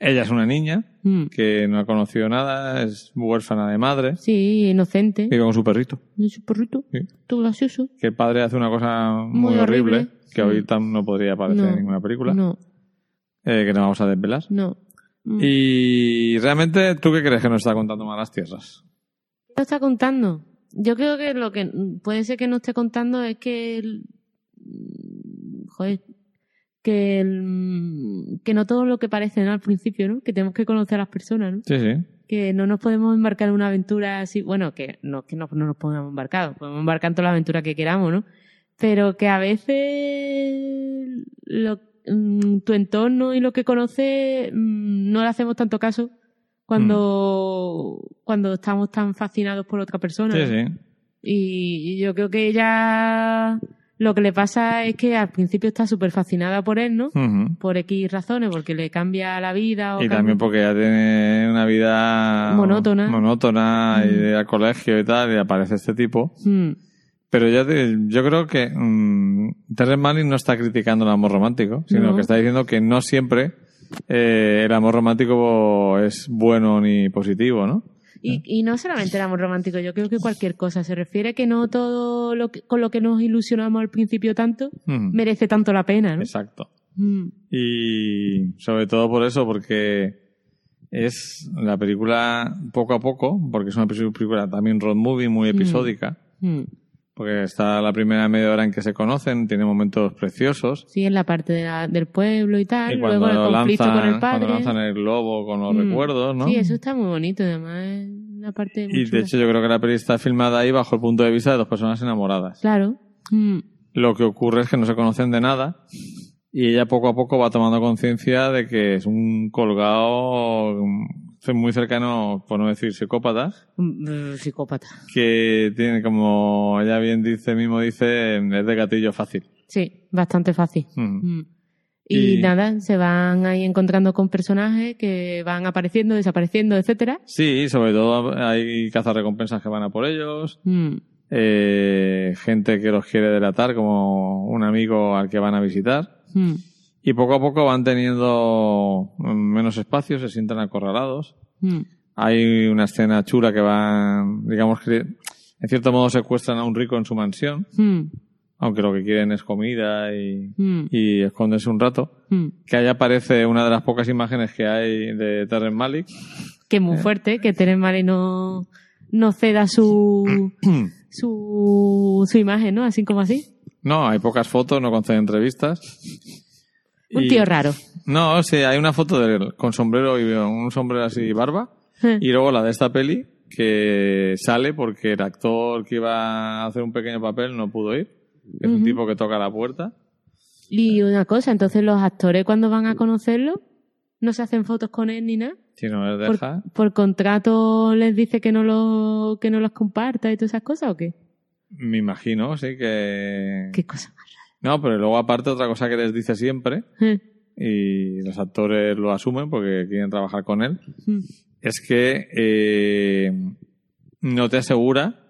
Ella es una niña Mm. que no ha conocido nada, es huérfana de madre, Sí, inocente. vive con su perrito. Y su perrito, Sí. todo gracioso. Que el padre hace una cosa muy, Muy horrible, horrible. que Mm. tam- no podría aparecer No. en ninguna película, No, eh, que no vamos a desvelar. no. Mm. Y realmente, ¿tú qué crees que nos está contando Malas Tierras? ¿Qué está contando? Yo creo que lo que puede ser que no esté contando es que el- joder, que el- que no todo lo que parece ¿no? al principio, ¿no? Que tenemos que conocer a las personas, ¿no? Sí, sí. Que no nos podemos embarcar en una aventura así, bueno, que no que no, no nos podamos embarcar, podemos embarcar en toda la aventura que queramos, ¿no? Pero que a veces lo- mm, tu entorno y lo que conoces mm, no le hacemos tanto caso cuando, cuando estamos tan fascinados por otra persona. Sí, ¿no? sí. Y y yo creo que ella lo que le pasa es que al principio está súper fascinada por él, ¿no? Por X razones, porque le cambia la vida. O Y cambia- también porque ella tiene una vida Monótona. monótona y Mm. de ir al colegio y tal, y aparece este tipo. Mm, Pero ya te- yo creo que mm, Terrence Malick no está criticando el amor romántico, sino No. que está diciendo que no siempre eh, el amor romántico es bueno ni positivo, ¿no? Y, y no solamente el amor romántico, yo creo que cualquier cosa. Se refiere que no todo lo que, con lo que nos ilusionamos al principio tanto Mm. merece tanto la pena, ¿no? Exacto. Mm, Y sobre todo por eso, porque es la película poco a poco, porque es una película también road movie muy episódica, mm. Porque está la primera media hora en que se conocen, tiene momentos preciosos. Sí, en la parte de la- del pueblo y tal, Y luego cuando el conflicto lanzan, con el cuando padre. lanzan el globo con los Mm. recuerdos, ¿no? Sí, eso está muy bonito, además es una parte Y de hecho yo creo que la peli está filmada ahí bajo el punto de vista de dos personas enamoradas. Claro. Mm, Lo que ocurre es que no se conocen de nada y ella poco a poco va tomando conciencia de que es un colgado mm, muy cercano, por no decir psicópata, mm, eh, psicópata. que tiene como ella bien dice, mismo dice, es de gatillo fácil. Sí, bastante fácil. Mm. Mm. Y, Y- nada, se van ahí encontrando con personajes que van apareciendo, desapareciendo, etcétera. Sí, sobre todo hay cazarrecompensas que van a por ellos, Mm, eh, gente que los quiere delatar como un amigo al que van a visitar. mm, Y poco a poco van teniendo mm, menos espacio, se sienten acorralados. mm. Hay una escena chula que van, digamos que en cierto modo secuestran a un rico en su mansión, Mm, aunque lo que quieren es comida y, mm, y esconderse un rato. mm. Que ahí aparece una de las pocas imágenes que hay de Terrence Malick. Que es muy fuerte, que Terence Malick no, no ceda su, *clears throat* su, su imagen, ¿no? Así como así. No, hay pocas fotos, no concede entrevistas. Un Y- tío raro. No, sí, hay una foto de él con sombrero y un sombrero así y barba. Y luego la de esta peli que sale porque el actor que iba a hacer un pequeño papel no pudo ir. que Es un tipo que toca la puerta. Y una cosa, entonces los actores cuando van a conocerlo no se hacen fotos con él ni nada. Si no les Por, deja. por contrato les dice que no lo, que no los comparta y todas esas cosas o qué? Me imagino, sí, que. Qué cosa. No, pero luego aparte otra cosa que les dice siempre, Eh, y los actores lo asumen porque quieren trabajar con él, mm. es que eh, no te asegura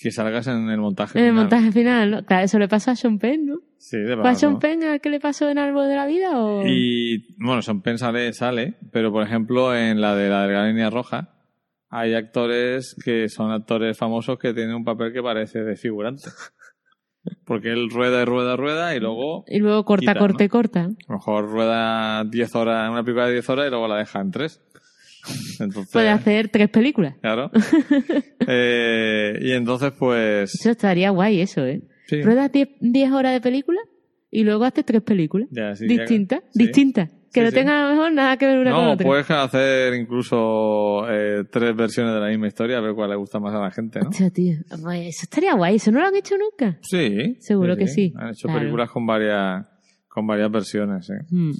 que salgas en el montaje. En el final. montaje final, ¿no? Claro, eso le pasó a Sean Penn, ¿no? Sí, de ¿Fue a. Sean. Penn al que le pasó en Árbol de la Vida o...? Y bueno, Sean Penn sale, sale, pero por ejemplo en la de la delgada línea roja hay actores que son actores famosos que tienen un papel que parece de figurante. *laughs* Porque él rueda y rueda, rueda y luego Y luego corta, Quita, corta ¿no? y corta. a lo mejor rueda 10 horas, una película de 10 horas y luego la deja en 3. *laughs* Entonces, Puede hacer tres películas. Claro. *laughs* Eh, y entonces pues... Eso estaría guay, eso, ¿eh? sí, Ruedas 10 horas de película y luego haces tres películas. ya, sí, ya- distintas, sí. distintas. Que Sí, no sí. tengan a lo mejor nada que ver una con No, otra. puedes hacer incluso eh, tres versiones de la misma historia, a ver cuál le gusta más a la gente, ¿no? Hostia, tío. Pues eso estaría guay. Eso no lo han hecho nunca. Sí. Seguro que sí. Han hecho Claro. películas con varias, con varias versiones, sí. Mm.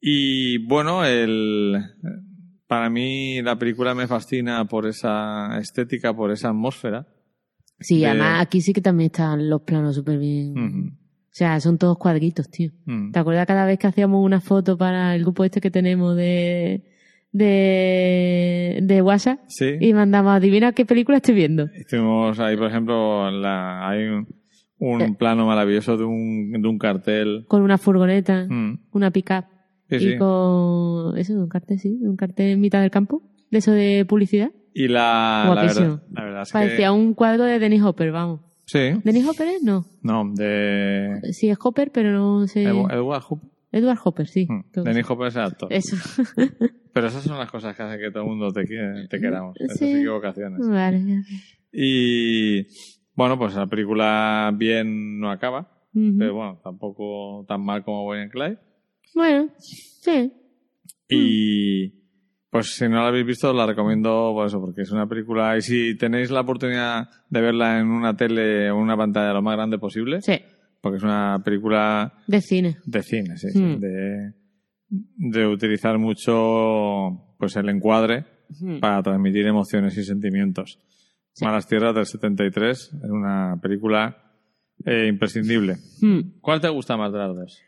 Y bueno, el, para mí la película me fascina por esa estética, por esa atmósfera. Sí, De- además aquí sí que también están los planos súper bien. O sea, son todos cuadritos, tío. Mm. ¿Te acuerdas cada vez que hacíamos una foto para el grupo este que tenemos de, de, de WhatsApp? Sí. Y mandamos, adivina qué película estoy viendo. Estuvimos ahí, por ejemplo, la, hay un, un Eh. plano maravilloso de un, de un cartel. Con una furgoneta, Mm. una pick-up. Sí, y sí. con, eso, un cartel, sí, un cartel en mitad del campo. De eso de publicidad. Y la, la verdad, la verdad es Parecía que... un cuadro de Dennis Hopper, vamos. Sí. ¿Dennis Hopper es? No. No, de... Sí, es Hopper, pero no sé. Edward Hooper. Edward Hopper, sí. Mm. Dennis sí. Hopper es el actor. Eso. *laughs* Pero esas son las cosas que hacen que todo el mundo te, quiera- te queramos. Esas Sí. equivocaciones. vale. Y bueno, pues la película bien no acaba. Pero bueno, tampoco tan mal como Bonnie and Clyde. Bueno, sí. Y pues si no la habéis visto, la recomiendo por eso, porque es una película. Y si tenéis la oportunidad de verla en una tele o una pantalla lo más grande posible, Sí, porque es una película de cine. de cine, sí, sí, Mm. de, de utilizar mucho pues el encuadre Ujú. para transmitir emociones y sentimientos. Sí. Malas Tierras del 73 es una película eh, imprescindible. Mm. ¿Cuál te gusta más de las dos?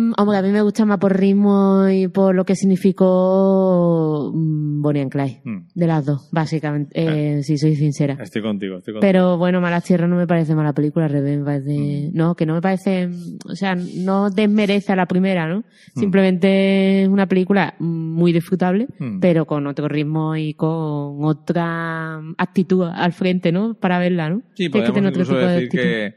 Mm, Hombre, a mí me gusta más por ritmo y por lo que significó mm, Bonnie and Clyde. Mm. De las dos, básicamente, eh, si soy sincera. Estoy contigo, estoy contigo. Pero bueno, Malas Tierras no me parece mala película, al revés, me parece... No, que no me parece... O sea, no desmerece a la primera, ¿no? Simplemente es una película muy disfrutable, Mm. pero con otro ritmo y con otra actitud al frente, ¿no? Para verla, ¿no? Sí, que podemos tener otro incluso tipo de decir actitud. que,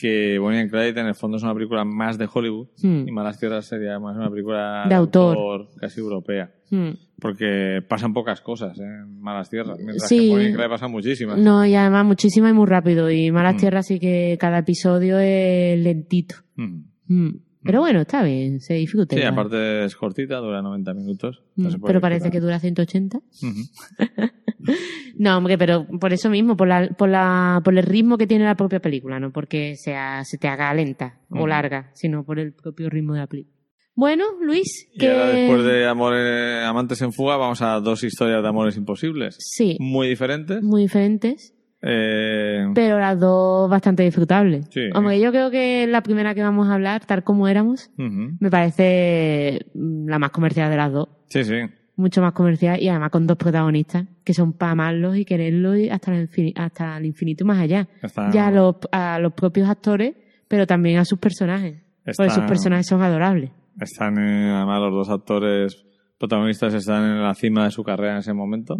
que Bonnie and Clyde en el fondo es una película más de Hollywood Mm. y Malas Tierras sería más una película De autor. casi europea. Mm. Porque pasan pocas cosas ¿eh? en Malas Tierras, mientras Sí. que Bonnie and Clyde pasan muchísimas. No, y además muchísima y muy rápido. Y Malas Mm. Tierras sí que cada episodio es lentito. Pero bueno, está bien, se disfruta. Sí, igual. aparte es cortita, dura 90 minutos. Pero parece que dura 180. Ujú. *laughs* No, hombre, pero por eso mismo, por, la, por, la, por el ritmo que tiene la propia película, no porque sea, se te haga lenta o larga, sino por el propio ritmo de la película. Bueno, Luis, Y que... ahora después de Amores, Amantes en Fuga vamos a dos historias de amores imposibles. Sí, Muy diferentes. muy diferentes, Eh, pero las dos bastante disfrutables. Sí. Hombre, yo creo que la primera que vamos a hablar, tal como éramos, me parece la más comercial de las dos. Sí, sí. Mucho más comercial y además con dos protagonistas que son para amarlos y quererlos hasta el, infini- hasta el infinito más allá. Ya a los, a los propios actores, pero también a sus personajes. Porque sus personajes son adorables. Están, eh, además, los dos actores protagonistas están en la cima de su carrera en ese momento,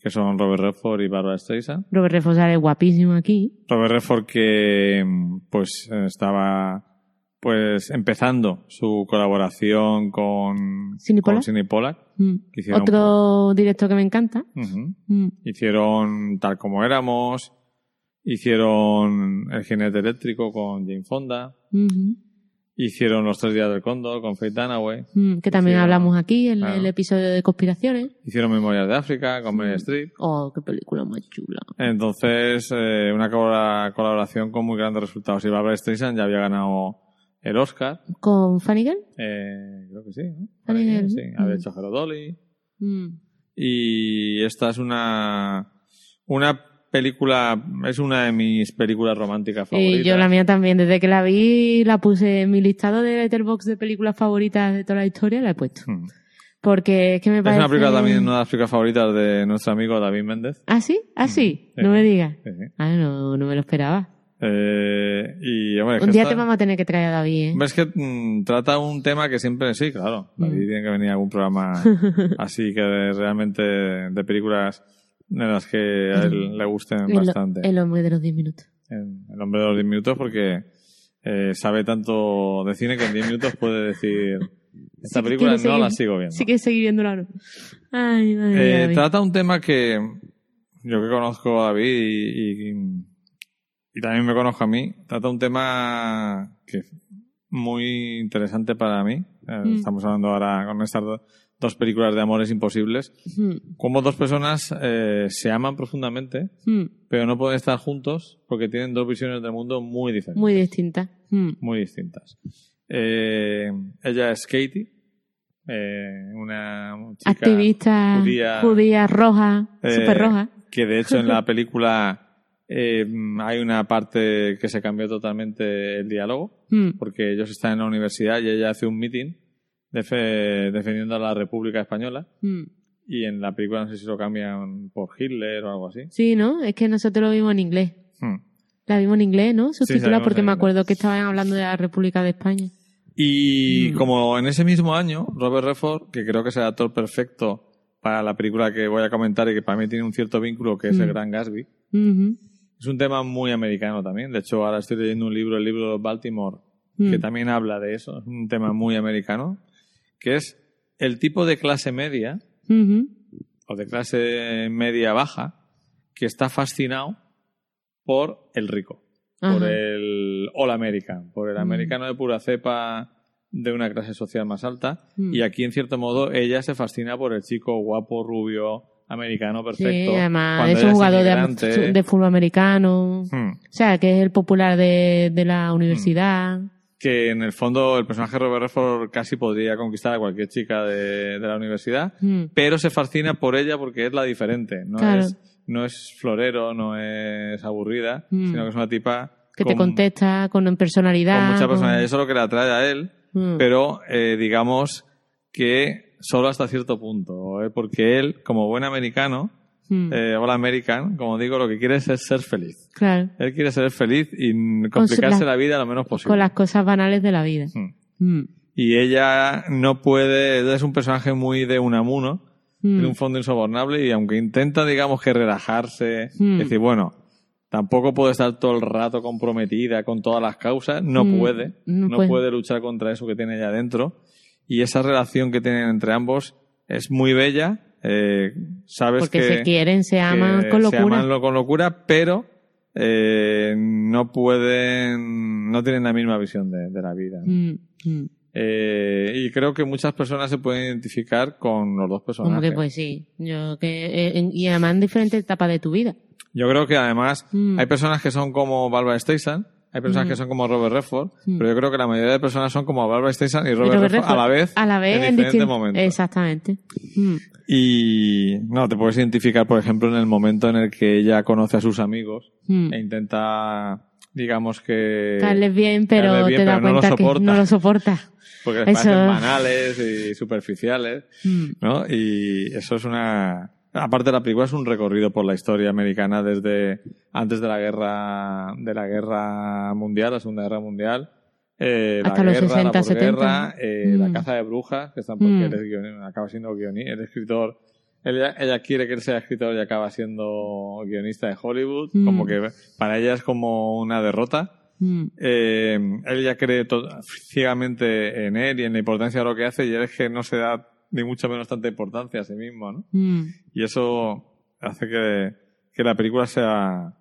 que son Robert Redford y Barbara Streisand. Robert Redford es guapísimo aquí. Robert Redford que, pues, estaba, pues, empezando su colaboración con Sidney Pollack. Mm. Que Otro director que me encanta. Mm. Hicieron Tal como éramos, hicieron El jinete eléctrico con Jane Fonda, hicieron Los tres días del cóndor con Faye Dunaway, Mm, Que también Hicieron- hablamos aquí en claro. el episodio de conspiraciones. hicieron Memorias de África con Meryl Streep. Oh, qué película más chula. Entonces, eh, una colabora- colaboración con muy grandes resultados. Y Barbara Streisand ya había ganado el Oscar. ¿Con Girl? Eh, creo que sí, ¿no? Había Mm. hecho Hello Dolly. Mm. Y esta es una, una película, es una de mis películas románticas Y favoritas. yo la mía también, desde que la vi, la puse en mi listado de Letterboxd de películas favoritas de toda la historia, la he puesto. Hmm. Porque es que me Es parece... una película también, una de las películas favoritas de nuestro amigo David Méndez. ¿Ah, sí? ¿Ah, sí? Sí. No me digas. Sí. Ah, no, no me lo esperaba. Eh, y, Un día está- te vamos a tener que traer a David, ¿eh? Es que mm, trata un tema que siempre, sí, claro. Mm. David tiene que venir a algún programa *laughs* así que de- realmente de películas de las que a él le gusten El, bastante. el hombre de los 10 minutos. en El hombre de los 10 minutos porque eh, sabe tanto de cine que en 10 minutos puede decir *laughs* esta Sí película no seguir- la sigo viendo. Sí que seguir viéndola. ¿no? Ay, madre Eh, trata un tema que yo que conozco a David y, y- y también me conozco a mí, trata un tema que es muy interesante para mí. Eh, Mm. Estamos hablando ahora con estas do- dos películas de amores imposibles. Hmm, Como dos personas eh, se aman profundamente, hmm. pero no pueden estar juntos porque tienen dos visiones del mundo muy diferentes. Muy distinta. Hmm. muy distintas. Eh, ella es Katie, eh, una chica Activista judía, judía, roja, súper roja. que de hecho en la película eh, hay una parte que se cambió totalmente el diálogo, Hmm. porque ellos están en la universidad y ella hace un meeting defe- defendiendo a la República Española Hmm. y en la película no sé si lo cambian por Hitler o algo así. Sí, ¿no? Es que nosotros lo vimos en inglés. Hmm. La vimos en inglés, ¿no? Sí, Subtitulada sabemos porque me acuerdo que estaban hablando de la República de España. Y como en ese mismo año, Robert Redford, que creo que es el actor perfecto para la película que voy a comentar y que para mí tiene un cierto vínculo, que es El. Gran Gatsby. Es un tema muy americano también. De hecho, ahora estoy leyendo un libro, el libro de Baltimore, Mm. que también habla de eso. Es un tema muy americano, que es el tipo de clase media o de clase media baja que está fascinado por el rico, por el All American, por el Mm. americano de pura cepa de una clase social más alta. Mm. Y aquí, en cierto modo, ella se fascina por el chico guapo, rubio, americano, perfecto. Sí, además es un jugador de, fútbol americano. Hmm. O sea, que es el popular de, de la universidad. Que en el fondo el personaje de Robert Redford casi podría conquistar a cualquier chica de, de la universidad, Mm. pero se fascina por ella porque es la diferente. No, Claro. es, no es florero, no es aburrida, sino que es una tipa Que te con, contesta con personalidad. con mucha con- personalidad. Eso es lo que le atrae a él, pero eh, digamos que solo hasta cierto punto, ¿eh? porque él, como buen americano, Mm. eh, All American, como digo, lo que quiere es ser feliz. Claro. Él quiere ser feliz y complicarse la- la vida lo menos posible. Con las cosas banales de la vida. Mm. Mm. Y ella no puede, ella es un personaje muy de Unamuno, Mm. tiene un fondo insobornable y aunque intenta, digamos que relajarse, decir, bueno, tampoco puede estar todo el rato comprometida con todas las causas, no puede, no no puede. puede luchar contra eso que tiene ella dentro. Y esa relación que tienen entre ambos es muy bella, eh, sabes Porque que se quieren, se aman con se locura. aman lo- con locura, pero eh, no pueden, no tienen la misma visión de, de la vida. ¿no? Mm, mm. Eh, y creo que muchas personas se pueden identificar con los dos Como personajes. que pues sí. Yo que, eh, y además en diferentes etapas de tu vida. Yo creo que además Mm. hay personas que son como Barbara Streisand, hay personas Mm. que son como Robert Redford, Mm. pero yo creo que la mayoría de personas son como Barbara Streisand y Robert, Robert Redford, a la vez, a la vez en en diferentes momentos. Exactamente. Mm. Y no, te puedes identificar, por ejemplo, en el momento en el que ella conoce a sus amigos Mm. e intenta, digamos que... Caerles bien, pero caerles bien, te das no lo que soporta. no lo soporta. *laughs* Porque les Eso- parecen banales y superficiales. ¿no? Y eso es una... Aparte la película es un recorrido por la historia americana desde antes de la guerra de la guerra mundial, la segunda guerra mundial, eh, Hasta la los guerra, 60, la posguerra, 70. eh, la Mm. caza de brujas, que están porque Mm. él es guioni- acaba siendo guionista, el escritor, ella, ella quiere que él sea escritor y acaba siendo guionista de Hollywood, Mm. como que para ella es como una derrota. Mm. Eh, él ya cree ciegamente en él y en la importancia de lo que hace y él es que no se da ni mucho menos tanta importancia a sí mismo, ¿no? Mm. Y eso hace que, que la película sea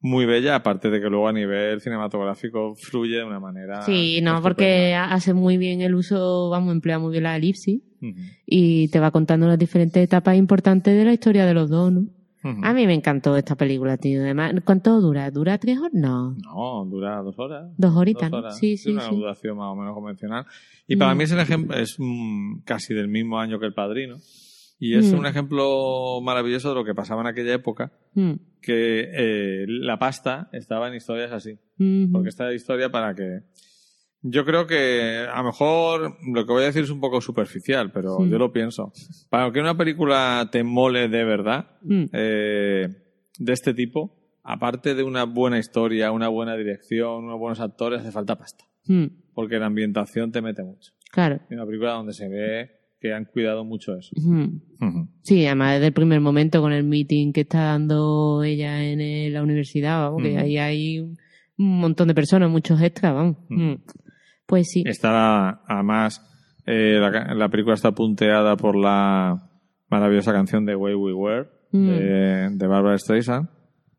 muy bella, aparte de que luego a nivel cinematográfico fluye de una manera. Sí, no, porque hace muy bien el uso, vamos, emplea muy bien la elipsis y te va contando las diferentes etapas importantes de la historia de los dos, ¿no? A mí me encantó esta película, tío. Además, ¿cuánto dura? ¿Dura tres horas? No. No, dura dos horas. Dos horitas, horas. Sí, sí, una sí. duración más o menos convencional. Y para Mm. mí es el ejemplo, es mm, casi del mismo año que El Padrino. Y es Mm. un ejemplo maravilloso de lo que pasaba en aquella época, Mm. que eh, la pasta estaba en historias así. Porque esta historia para que... Yo creo que a lo mejor lo que voy a decir es un poco superficial, pero Sí. yo lo pienso. Para que una película te mole de verdad, Mm. eh, de este tipo, aparte de una buena historia, una buena dirección, unos buenos actores, hace falta pasta. Mm. Porque la ambientación te mete mucho. Claro. Es una película donde se ve que han cuidado mucho eso. Sí, además desde el primer momento con el meeting que está dando ella en la universidad, vamos, que Ujú. ahí hay un montón de personas, muchos extras, vamos. Pues sí. Está, además, eh, la, la película está punteada por la maravillosa canción de Way We Were, Mm. de, de Barbara Streisand.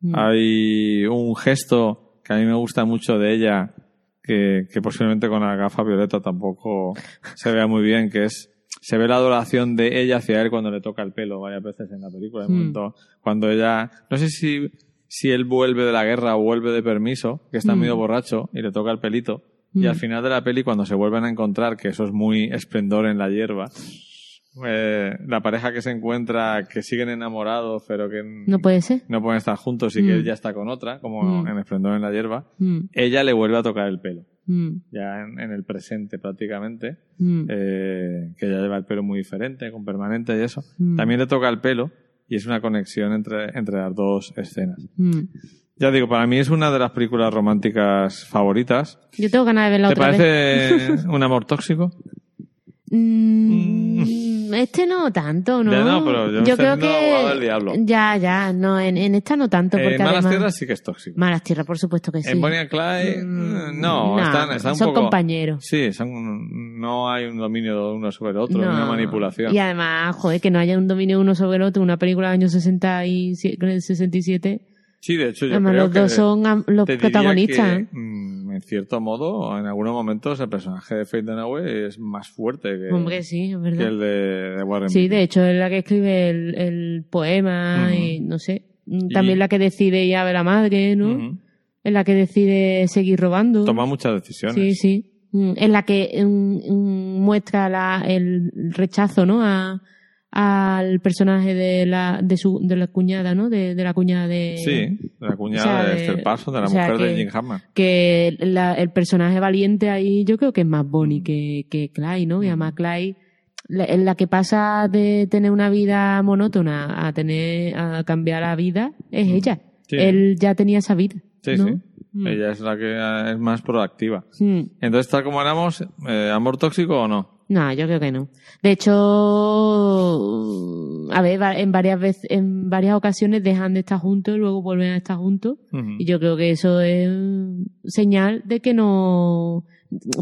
Mm. Hay un gesto que a mí me gusta mucho de ella, que, que posiblemente con la gafa violeta tampoco se vea muy bien, que es, se ve la adoración de ella hacia él cuando le toca el pelo varias veces en la película. Mm. momento, cuando ella, no sé si, si él vuelve de la guerra o vuelve de permiso, que está Mm. medio borracho y le toca el pelito. Y Mm. al final de la peli, cuando se vuelven a encontrar, que eso es muy esplendor en la hierba, eh, la pareja que se encuentra, que siguen enamorados, pero que No puede ser. no pueden estar juntos y que Mm. él ya está con otra, como Mm. en Esplendor en la hierba, Mm. ella le vuelve a tocar el pelo, Mm. ya en, en el presente prácticamente, Mm. eh, que ella lleva el pelo muy diferente, con permanente y eso. Mm. También le toca el pelo y es una conexión entre, entre las dos escenas. Ya digo, para mí es una de las películas románticas favoritas. Yo tengo ganas de verla ¿Te otra vez. parece un amor tóxico? *laughs* Mm, Este no tanto, ¿no? Ya no, pero yo estoy creo del diablo. Ya, ya, no, en, en esta no tanto. en Porque Malas además... Tierras sí que es tóxico. Malas Tierras, por supuesto que sí. En Bonnie and Clyde, Mm, no, no, están, están un son poco... compañeros. Sí, son, no hay un dominio de uno sobre el otro, No. una manipulación. Y además, joder, que no haya un dominio uno sobre el otro, una película del año 60 y sie- 67. Sí, de hecho, yo Además, creo los que dos son los protagonistas. que, mm, en cierto modo, en algunos momentos, el personaje de Faye Dunaway es más fuerte que, Hombre, sí, es que verdad. el de, de Warren Sí, de hecho es la que escribe el, el poema y no sé. También Y- la que decide ir a ver a la madre, ¿no? Es la que decide seguir robando. Toma muchas decisiones. Sí, sí. Mm, Es la que mm, muestra la, el rechazo, ¿no? A, al personaje de la, de su, de la cuñada, ¿no? De, de la cuñada de... Sí, de la cuñada o sea, de Esther Parsons, de la o sea, mujer de Jim Hammond. que la- el personaje valiente ahí yo creo que es más Bonnie que, que Clyde, ¿no? Y además Clyde, la, en la que pasa de tener una vida monótona a tener, a cambiar la vida, es ella. Sí. Él ya tenía esa vida. Sí, ¿no? sí. Mm. Ella es la que es más proactiva. Mm. Entonces, tal como éramos, eh, ¿amor tóxico o no? No, yo creo que no. De hecho, a ver, en varias veces, en varias ocasiones dejan de estar juntos y luego vuelven a estar juntos. Y yo creo que eso es señal de que no,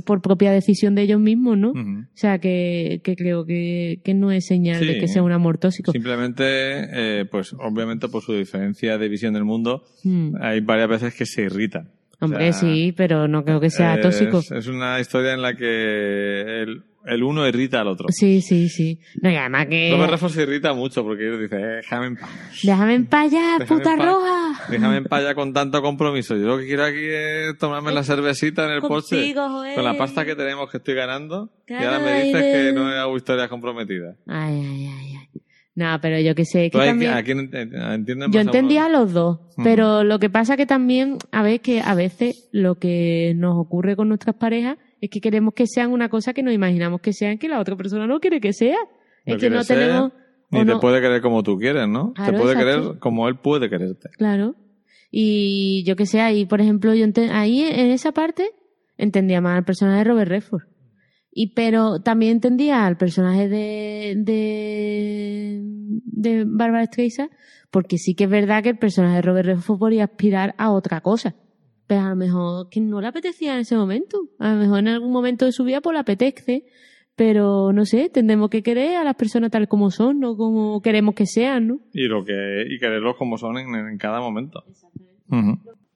por propia decisión de ellos mismos, ¿no? O sea, que, que creo que, que no es señal de que sea un amor tóxico. Simplemente, eh, pues obviamente por su diferencia de visión del mundo, Mm. hay varias veces que se irritan. Hombre, O sea, sí, pero no creo que sea es- tóxico. Es una historia en la que el, el uno irrita al otro. Sí, sí, sí. No, y además que... Robert Redford se irrita mucho porque él dice, eh, déjame en paz. Déjame en paz ya, puta roja. Déjame en paz ya con tanto compromiso. Yo lo que quiero aquí es tomarme la cervecita en el porche con la pasta que tenemos que estoy ganando. y Claro, ahora me dices de- que no hago historias comprometidas. Ay, ay, ay, ay. No, pero yo que sé, que hay- también... ¿A quién ent- entienden Yo entendía a los dos, pero lo que pasa que también, a ver, que a veces lo que nos ocurre con nuestras parejas es que queremos que sean una cosa que nos imaginamos que sean que la otra persona no quiere que sea. No es que no tenemos... Ni te no- puede querer como tú quieres, ¿no? Claro, te puede exacto. querer como él puede quererte. Claro. Y yo que sé, ahí, por ejemplo, yo ahí en esa parte entendía más al personaje de Robert Redford. Y pero también entendía al personaje de, de, de Barbara Streisand, porque sí que es verdad que el personaje de Robert Redford podía aspirar a otra cosa. Pero a lo mejor que no le apetecía en ese momento. A lo mejor en algún momento de su vida pues le apetece. Pero no sé, tendremos que querer a las personas tal como son, no como queremos que sean, ¿no? Y lo que y quererlos como son en, en cada momento.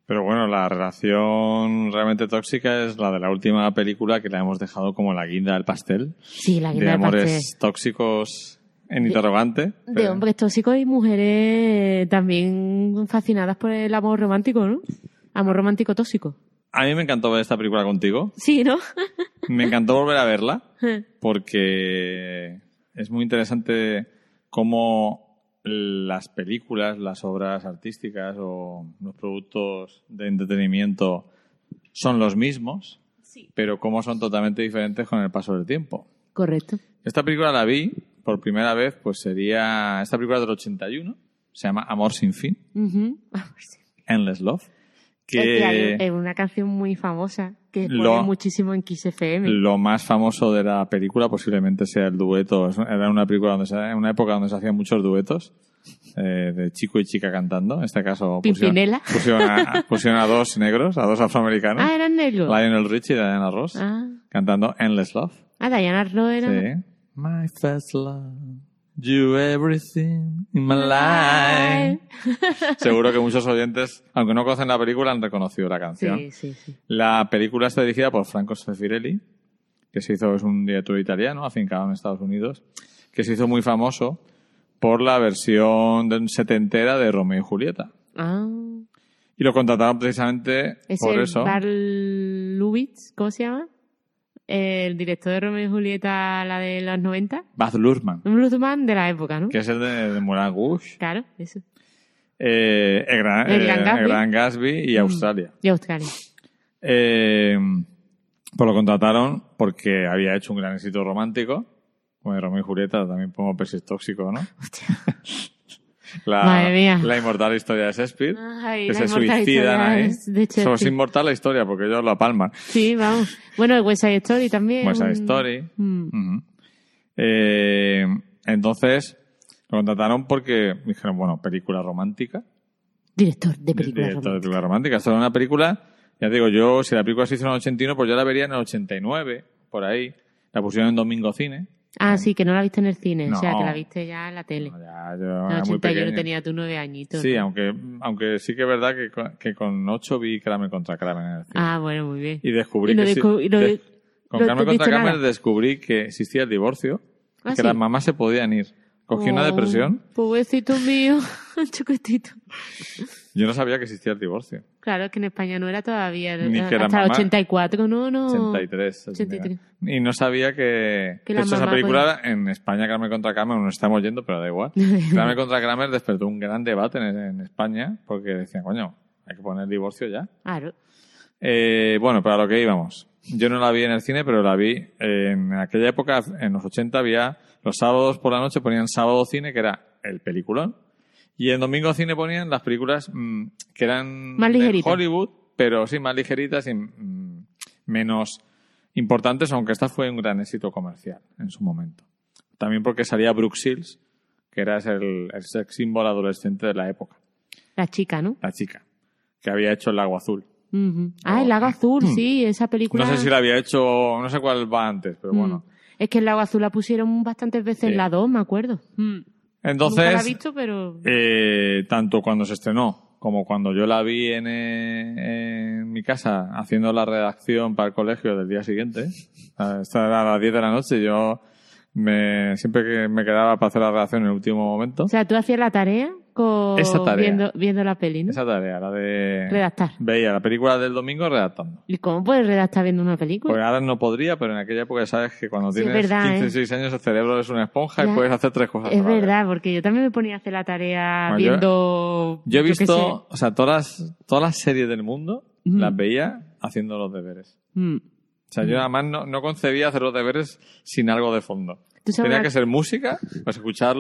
Pero bueno, la relación realmente tóxica es la de la última película que la hemos dejado como la guinda del pastel. Sí, la de guinda de amores pastel. tóxicos en interrogante. De pero- hombres tóxicos y mujeres también fascinadas por el amor romántico, ¿no? Amor romántico tóxico. A mí me encantó ver esta película contigo. Sí, ¿no? Me encantó volver a verla *laughs* porque es muy interesante cómo las películas, las obras artísticas o los productos de entretenimiento son los mismos, Sí. pero cómo son totalmente diferentes con el paso del tiempo. Correcto. Esta película la vi por primera vez, pues sería esta película del 81, se llama Amor sin fin, Ujú. *laughs* Endless Love, Es que hay- que es una canción muy famosa que Lo- muchísimo en Kiss FM. lo más famoso de la película posiblemente sea el dueto. Es- Era una película donde se, en una época donde se hacían muchos duetos eh, de chico y chica cantando. En este caso pusieron, Pimpinela. pusieron, a, *laughs* pusieron a dos negros, a dos afroamericanos, Ah, eran negros. Lionel Richie y Diana Ross, Ah, cantando Endless Love. ah Diana Ross era. Sí. My first love, you everything in my life. *laughs* Seguro que muchos oyentes, aunque no conocen la película, han reconocido la canción. Sí, sí, sí. La película está dirigida por Franco Sefirelli, que se hizo, es un director italiano, afincado en Estados Unidos, que se hizo muy famoso por la versión de- setentera de Romeo y Julieta. Ah, Y lo contrataron precisamente es por el eso. ¿cómo se llama? El director de Romeo y Julieta, la de los 90. Baz Luhrmann, bluesman de la época, ¿no? que es el de, de Moulin Rouge, Claro, eso. eh, el, gran, El Gran eh, Gatsby. el Gran Gatsby y Mm. Australia. De Australia. Eh, pues lo contrataron porque había hecho un gran éxito romántico. De Romeo y Julieta, también pongo Persis Tóxico, ¿no? *laughs* La, Madre mía. la inmortal historia de Shakespeare. Ay, que se suicidan ahí. Shakespeare. inmortal la historia porque ellos la palman. Sí, vamos. Bueno, el West Side Story también. West Side Story. Mm. Eh, entonces, lo contrataron porque dijeron, bueno, película romántica. Director de películas Director de película romántica. Esto era una película, ya digo, yo, si la película se hizo en el 81, pues yo la vería en el 89, por ahí. La pusieron en Domingo Cine. Ah, sí, que no la viste en el cine, o sea, No. que la viste ya en la tele. No, ya, yo era muy 81 pequeño. tenía tú nueve añitos. Sí, ¿no? aunque, aunque sí que es verdad que con, que con 8 vi Kramer contra Kramer en el cine. Ah, bueno, muy bien. y descubrí y que sí- de- con no Kramer contra Kramer nada. descubrí que existía el divorcio Ah, y que sí. las mamás se podían ir. Cogí una depresión. Pobrecito mío, *laughs* chiquitito. Yo no sabía que existía el divorcio. Claro, que en España no era todavía. Ni que la hasta el mamá- 84, no, no. 83. 83. Y no sabía que... Que la hecho, esa película en España, Kramer contra Kramer, nos estamos yendo, pero *laughs* da igual. Kramer contra Kramer despertó un gran debate en, en España porque decían, coño, hay que poner divorcio ya. Claro. Eh, bueno, para lo que íbamos. Yo no la vi en el cine, pero la vi en aquella época, en los 80 había los sábados por la noche ponían sábado cine, que era el peliculón, y en domingo cine ponían las películas mm, que eran Más de. Hollywood, pero sí más ligeritas y mm, menos importantes, aunque esta fue un gran éxito comercial en su momento. También porque salía Brooke Shields, que era el, el sex símbolo adolescente de la época, La chica, ¿no? la chica, que había hecho el lago azul. Ujú. Ah, el Lago Azul, sí, esa película. No sé si la había hecho, no sé cuál va antes, pero Mm. bueno. Es que el Lago Azul la pusieron bastantes veces Sí. en la 2, me acuerdo. Mm. Nunca la he Entonces, visto, pero. eh, tanto cuando se estrenó como cuando yo la vi en, eh, en mi casa haciendo la redacción para el colegio del día siguiente, esta era a las 10 de la noche, yo me, siempre que me quedaba para hacer la redacción en el último momento, O sea, tú hacías la tarea con Esa tarea. Viendo, viendo la peli, ¿no? esa tarea, la de... Redactar. Veía la película del domingo redactando. ¿Y cómo puedes redactar viendo una película? Porque ahora no podría, pero en aquella época sabes que cuando Sí, tienes verdad, 15 ¿eh? 16 años el cerebro es una esponja Ya. y puedes hacer tres cosas. es vez. verdad, porque yo también me ponía a hacer la tarea Bueno, viendo. Yo he visto, o sea, todas las, todas las series del mundo las veía haciendo los deberes. Mm. O sea, yo además no, no concebía hacer los deberes sin algo de fondo. ¿Tú sabes Tenía que ser música, pues escuchar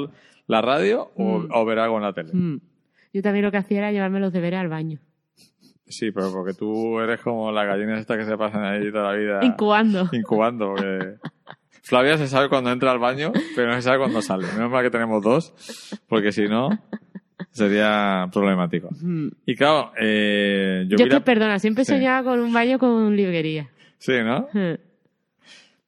la radio o, Mm. o ver algo en la tele. Mm. Yo también lo que hacía era llevarme los deberes al baño. Sí, pero porque tú eres como las gallinas estas que se pasan ahí toda la vida Incubando. incubando. porque Flavia se sabe cuando entra al baño, pero no se sabe cuando sale. Menos mal que tenemos dos, porque si no, sería problemático. Mm. Y claro, eh, yo, Yo, que, perdona, siempre Sí. soñaba con un baño con librería. Sí, ¿no?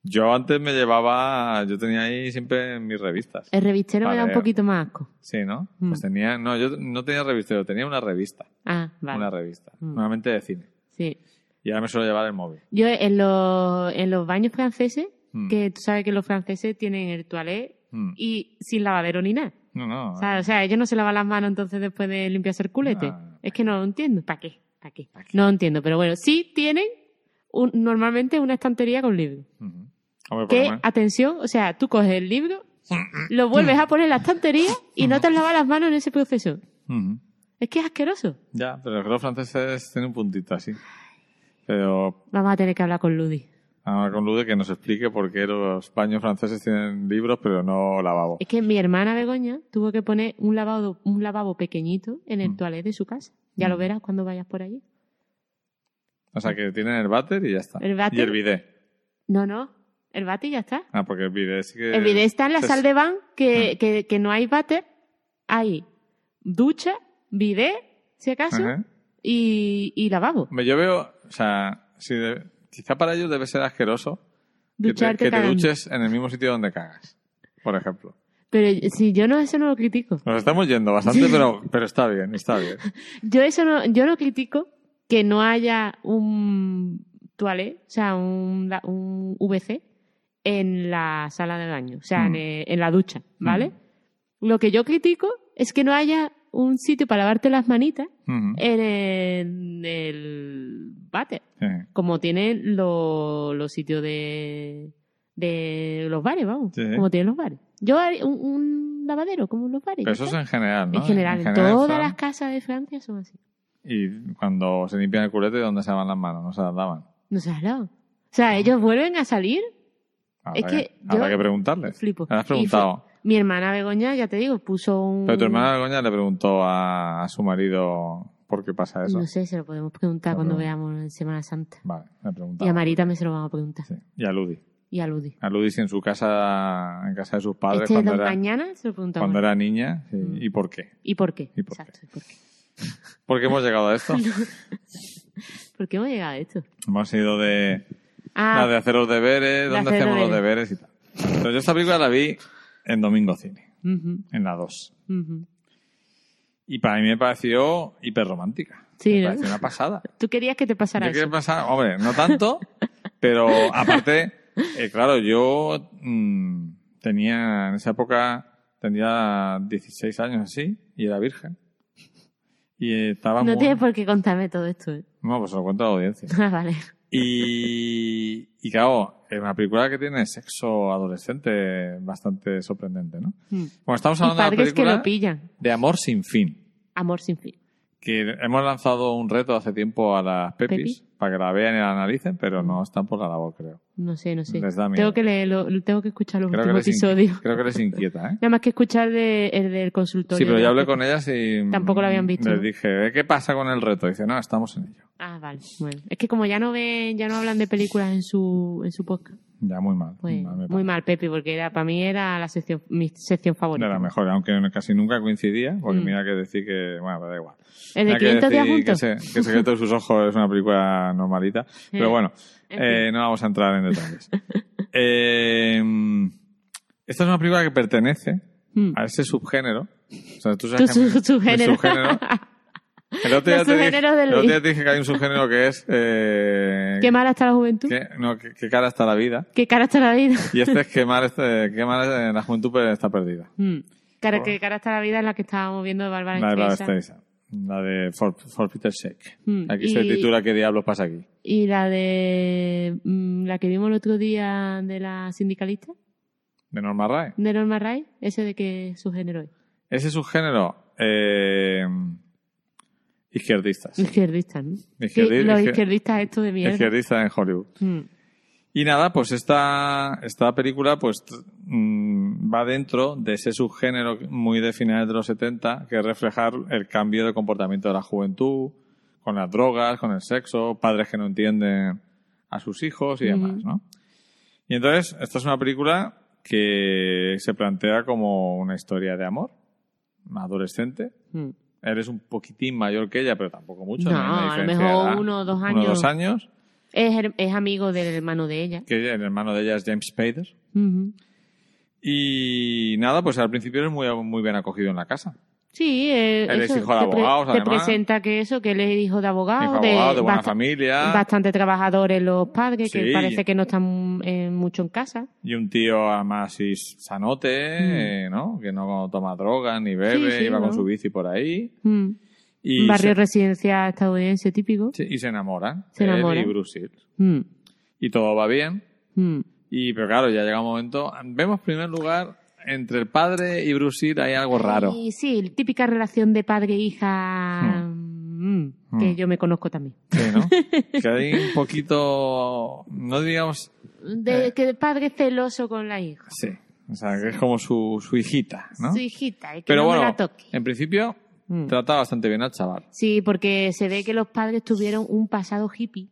Yo antes me llevaba, yo tenía ahí siempre mis revistas. El revistero me da un poquito más asco. Sí, ¿no? Mm. Pues tenía, no, yo no tenía revistero, tenía una revista. Ah, vale. Una revista, Mm. normalmente de cine. Sí. Y ahora me suelo llevar el móvil. Yo en los, en los baños franceses, Mm. que tú sabes que los franceses tienen el toilet Mm. y sin lavadero ni nada. No, no. O sea, o sea, ellos no se lavan las manos entonces después de limpiarse el culete. Es que no lo entiendo. ¿Para qué? ¿Para qué? No lo entiendo. Pero bueno, sí tienen un- normalmente una estantería con libros. Ujú. Hombre, Que, atención, o sea, tú coges el libro lo vuelves a poner en la estantería y no te has lavado las manos en ese proceso. Es que es asqueroso. Ya, pero los franceses tienen un puntito así. Pero Vamos a tener que hablar con Ludi. ahora con Lude que nos explique por qué los baños franceses tienen libros pero no lavabo. Es que mi hermana Begoña tuvo que poner un lavabo, un lavabo pequeñito en el Mm. toilet de su casa. Ya lo verás cuando vayas por allí. O sea que tienen el váter y ya está. El váter. Y el bidet. No, no. El bate y ya está. Ah, porque el bidet sí que... El bidet está en la sal de van que, que, que no hay váter. Hay ducha, bidet, si acaso, Ajá. y, y lavabo. Yo veo, o sea, si de- quizá para ellos debe ser asqueroso que te, Ducharte que te duches en el mismo sitio donde cagas, por ejemplo. Pero si yo no, eso no lo critico. Nos estamos yendo bastante, pero, pero está bien, está bien. *laughs* Yo eso no, yo no critico que no haya un toilet, o sea, un, un VC en la sala de baño, o sea, Mm. en, eh, en la ducha, ¿vale? Lo que yo critico es que no haya un sitio para lavarte las manitas Ujú. en el, el váter, Sí. como tienen lo- los sitios de, de los bares, vamos, Sí. como tienen los bares. Yo un, un lavadero como en los bares. Pero eso es en general, ¿no? en general, en general, todas las casas de Francia son así. Y cuando se limpian el culete, ¿dónde se lavan las manos? No se las lavan. No se has lavado. O sea, ellos vuelven a salir. Habrá Es que habrá yo que preguntarle. Flipo. Le has preguntado. fue- Mi hermana Begoña, ya te digo, puso un... Pero tu hermana Begoña le preguntó a, a su marido por qué pasa eso. No sé, se lo podemos preguntar cuando veamos en Semana Santa. Vale, le preguntaba. Y a Mari también se lo vamos a preguntar. Sí. Y a Ludi. Y a Ludi. A Ludi si en su casa, en casa de sus padres, Este cuando, era, mañana se lo preguntamos. cuando era niña. sí. Mm. ¿Y por qué? ¿Y por qué? ¿Y por Exacto, ¿y por qué? ¿Por qué hemos llegado a esto? *laughs* ¿Por qué hemos llegado a esto? hemos ido de, Ah, la de hacer los deberes, de dónde hacemos los deberes. y tal. Pero yo esta película la vi en Domingo Cine, ujú, en la 2. ujú. Y para mí me pareció hiperromántica. Sí, me ¿no? pareció una pasada. *laughs* Tú querías que te pasara Yo quería eso. pasar, hombre, no tanto, *laughs* pero aparte, eh, claro, yo mm, tenía, en esa época, tenía 16 años así, y era virgen. Y estaba No muy... tienes por qué contarme todo esto. ¿eh? No, pues se lo cuento a la audiencia. *laughs* Ah, vale. Y, y claro, es una película que tiene sexo adolescente bastante sorprendente, ¿no? Mm. Bueno, estamos hablando de una que película lo pillan. de amor sin fin. Amor sin fin. Que hemos lanzado un reto hace tiempo a las Pepis ¿Pepi? Para que la vean y la analicen, pero no están por la labor, creo. No sé, no sé. Les da miedo. Tengo que leerlo, tengo que escuchar los Creo últimos episodios. creo que les *laughs* inquieta, ¿eh? Nada más que escuchar de, el del consultorio. Sí, pero yo hablé con ellas y... mm, Tampoco lo habían visto, Les dije, "¿Eh, ¿qué pasa con el reto? Dice, no, estamos en ello. Ah, vale. Bueno, es que como ya no ven, ya no hablan de películas en su, en su podcast, Ya, muy mal. pues mal muy mal, Pepe, porque era para mí era la sección, mi sección favorita. De la mejor, aunque casi nunca coincidía, porque Mm. mira que decir que, bueno, pero da igual. El de Mira que 500 días juntos. Que, se- que Secreto de sus ojos es una película normalita. Pero bueno, En eh, no vamos a entrar en detalles. *laughs* Eh, esta es una película que pertenece Mm. a ese subgénero. O sea, tú sabes que- su- subgénero. *laughs* el otro día Los te dije, subgéneros del- el otro día te dije que hay un subgénero que es... Eh, Qué mala está la juventud. que- no, que, que cara está la vida. Qué cara está la vida. Y este es que mal, este, qué mal eh, la juventud pues, está perdida. Mm. Cara, Por- qué cara está la vida en la que estábamos viendo de Bárbara La. La de For, For Peter's Sake. Mm, Aquí se titula ¿Qué diablos pasa aquí? Y la de mm, la que vimos el otro día de la sindicalista, De Norma Rae. de Norma Ray, ese de qué subgénero es. Ese subgénero eh, izquierdistas. Izquierdista, ¿no? Izquierdi- los izquier- izquierdistas estos de mierda. Izquierdistas en Hollywood. Mm. Y nada, pues esta, esta película pues mm, va dentro de ese subgénero muy de finales de los 70 que es reflejar el cambio de comportamiento de la juventud con las drogas, con el sexo, padres que no entienden a sus hijos y demás, Ujú. ¿no? Y entonces, esta es una película que se plantea como una historia de amor adolescente. Mm. Eres un poquitín mayor que ella, pero tampoco mucho. No, a lo mejor uno o dos Uno años. dos años. Es, es amigo del hermano de ella. Que el hermano de ella es James Spader. Y nada, pues al principio eres muy, muy bien acogido en la casa. Sí, eh, Él es eso, hijo de te pre- abogados, Te presenta que eso, que él es hijo de abogado, de de buena familia. bastante trabajadores los padres, Sí. que parece que no están eh, mucho en casa. Y un tío además sí, sanote, eh, ¿no? Que no toma drogas ni bebe, Mm. Sí, iba con ¿no? su bici por ahí. Mm. Y Un barrio se, residencial estadounidense típico. y se enamoran. Se él enamoran. y Bruce. Mm. Y todo va bien. Mm. Y, pero claro, ya llega un momento. Vemos en primer lugar entre el padre y Lee hay algo raro. Y sí, típica relación de padre-hija mm, que Hmm. yo me conozco también. Sí, ¿no? *laughs* que hay un poquito, no digamos, De Eh. que el padre es celoso con la hija. sí, o sea, que es como su, su hijita, ¿no? Su hijita, y que Pero no me bueno, la toque. en principio Mm. trata bastante bien al chaval. Sí, porque se ve que los padres tuvieron un pasado hippie,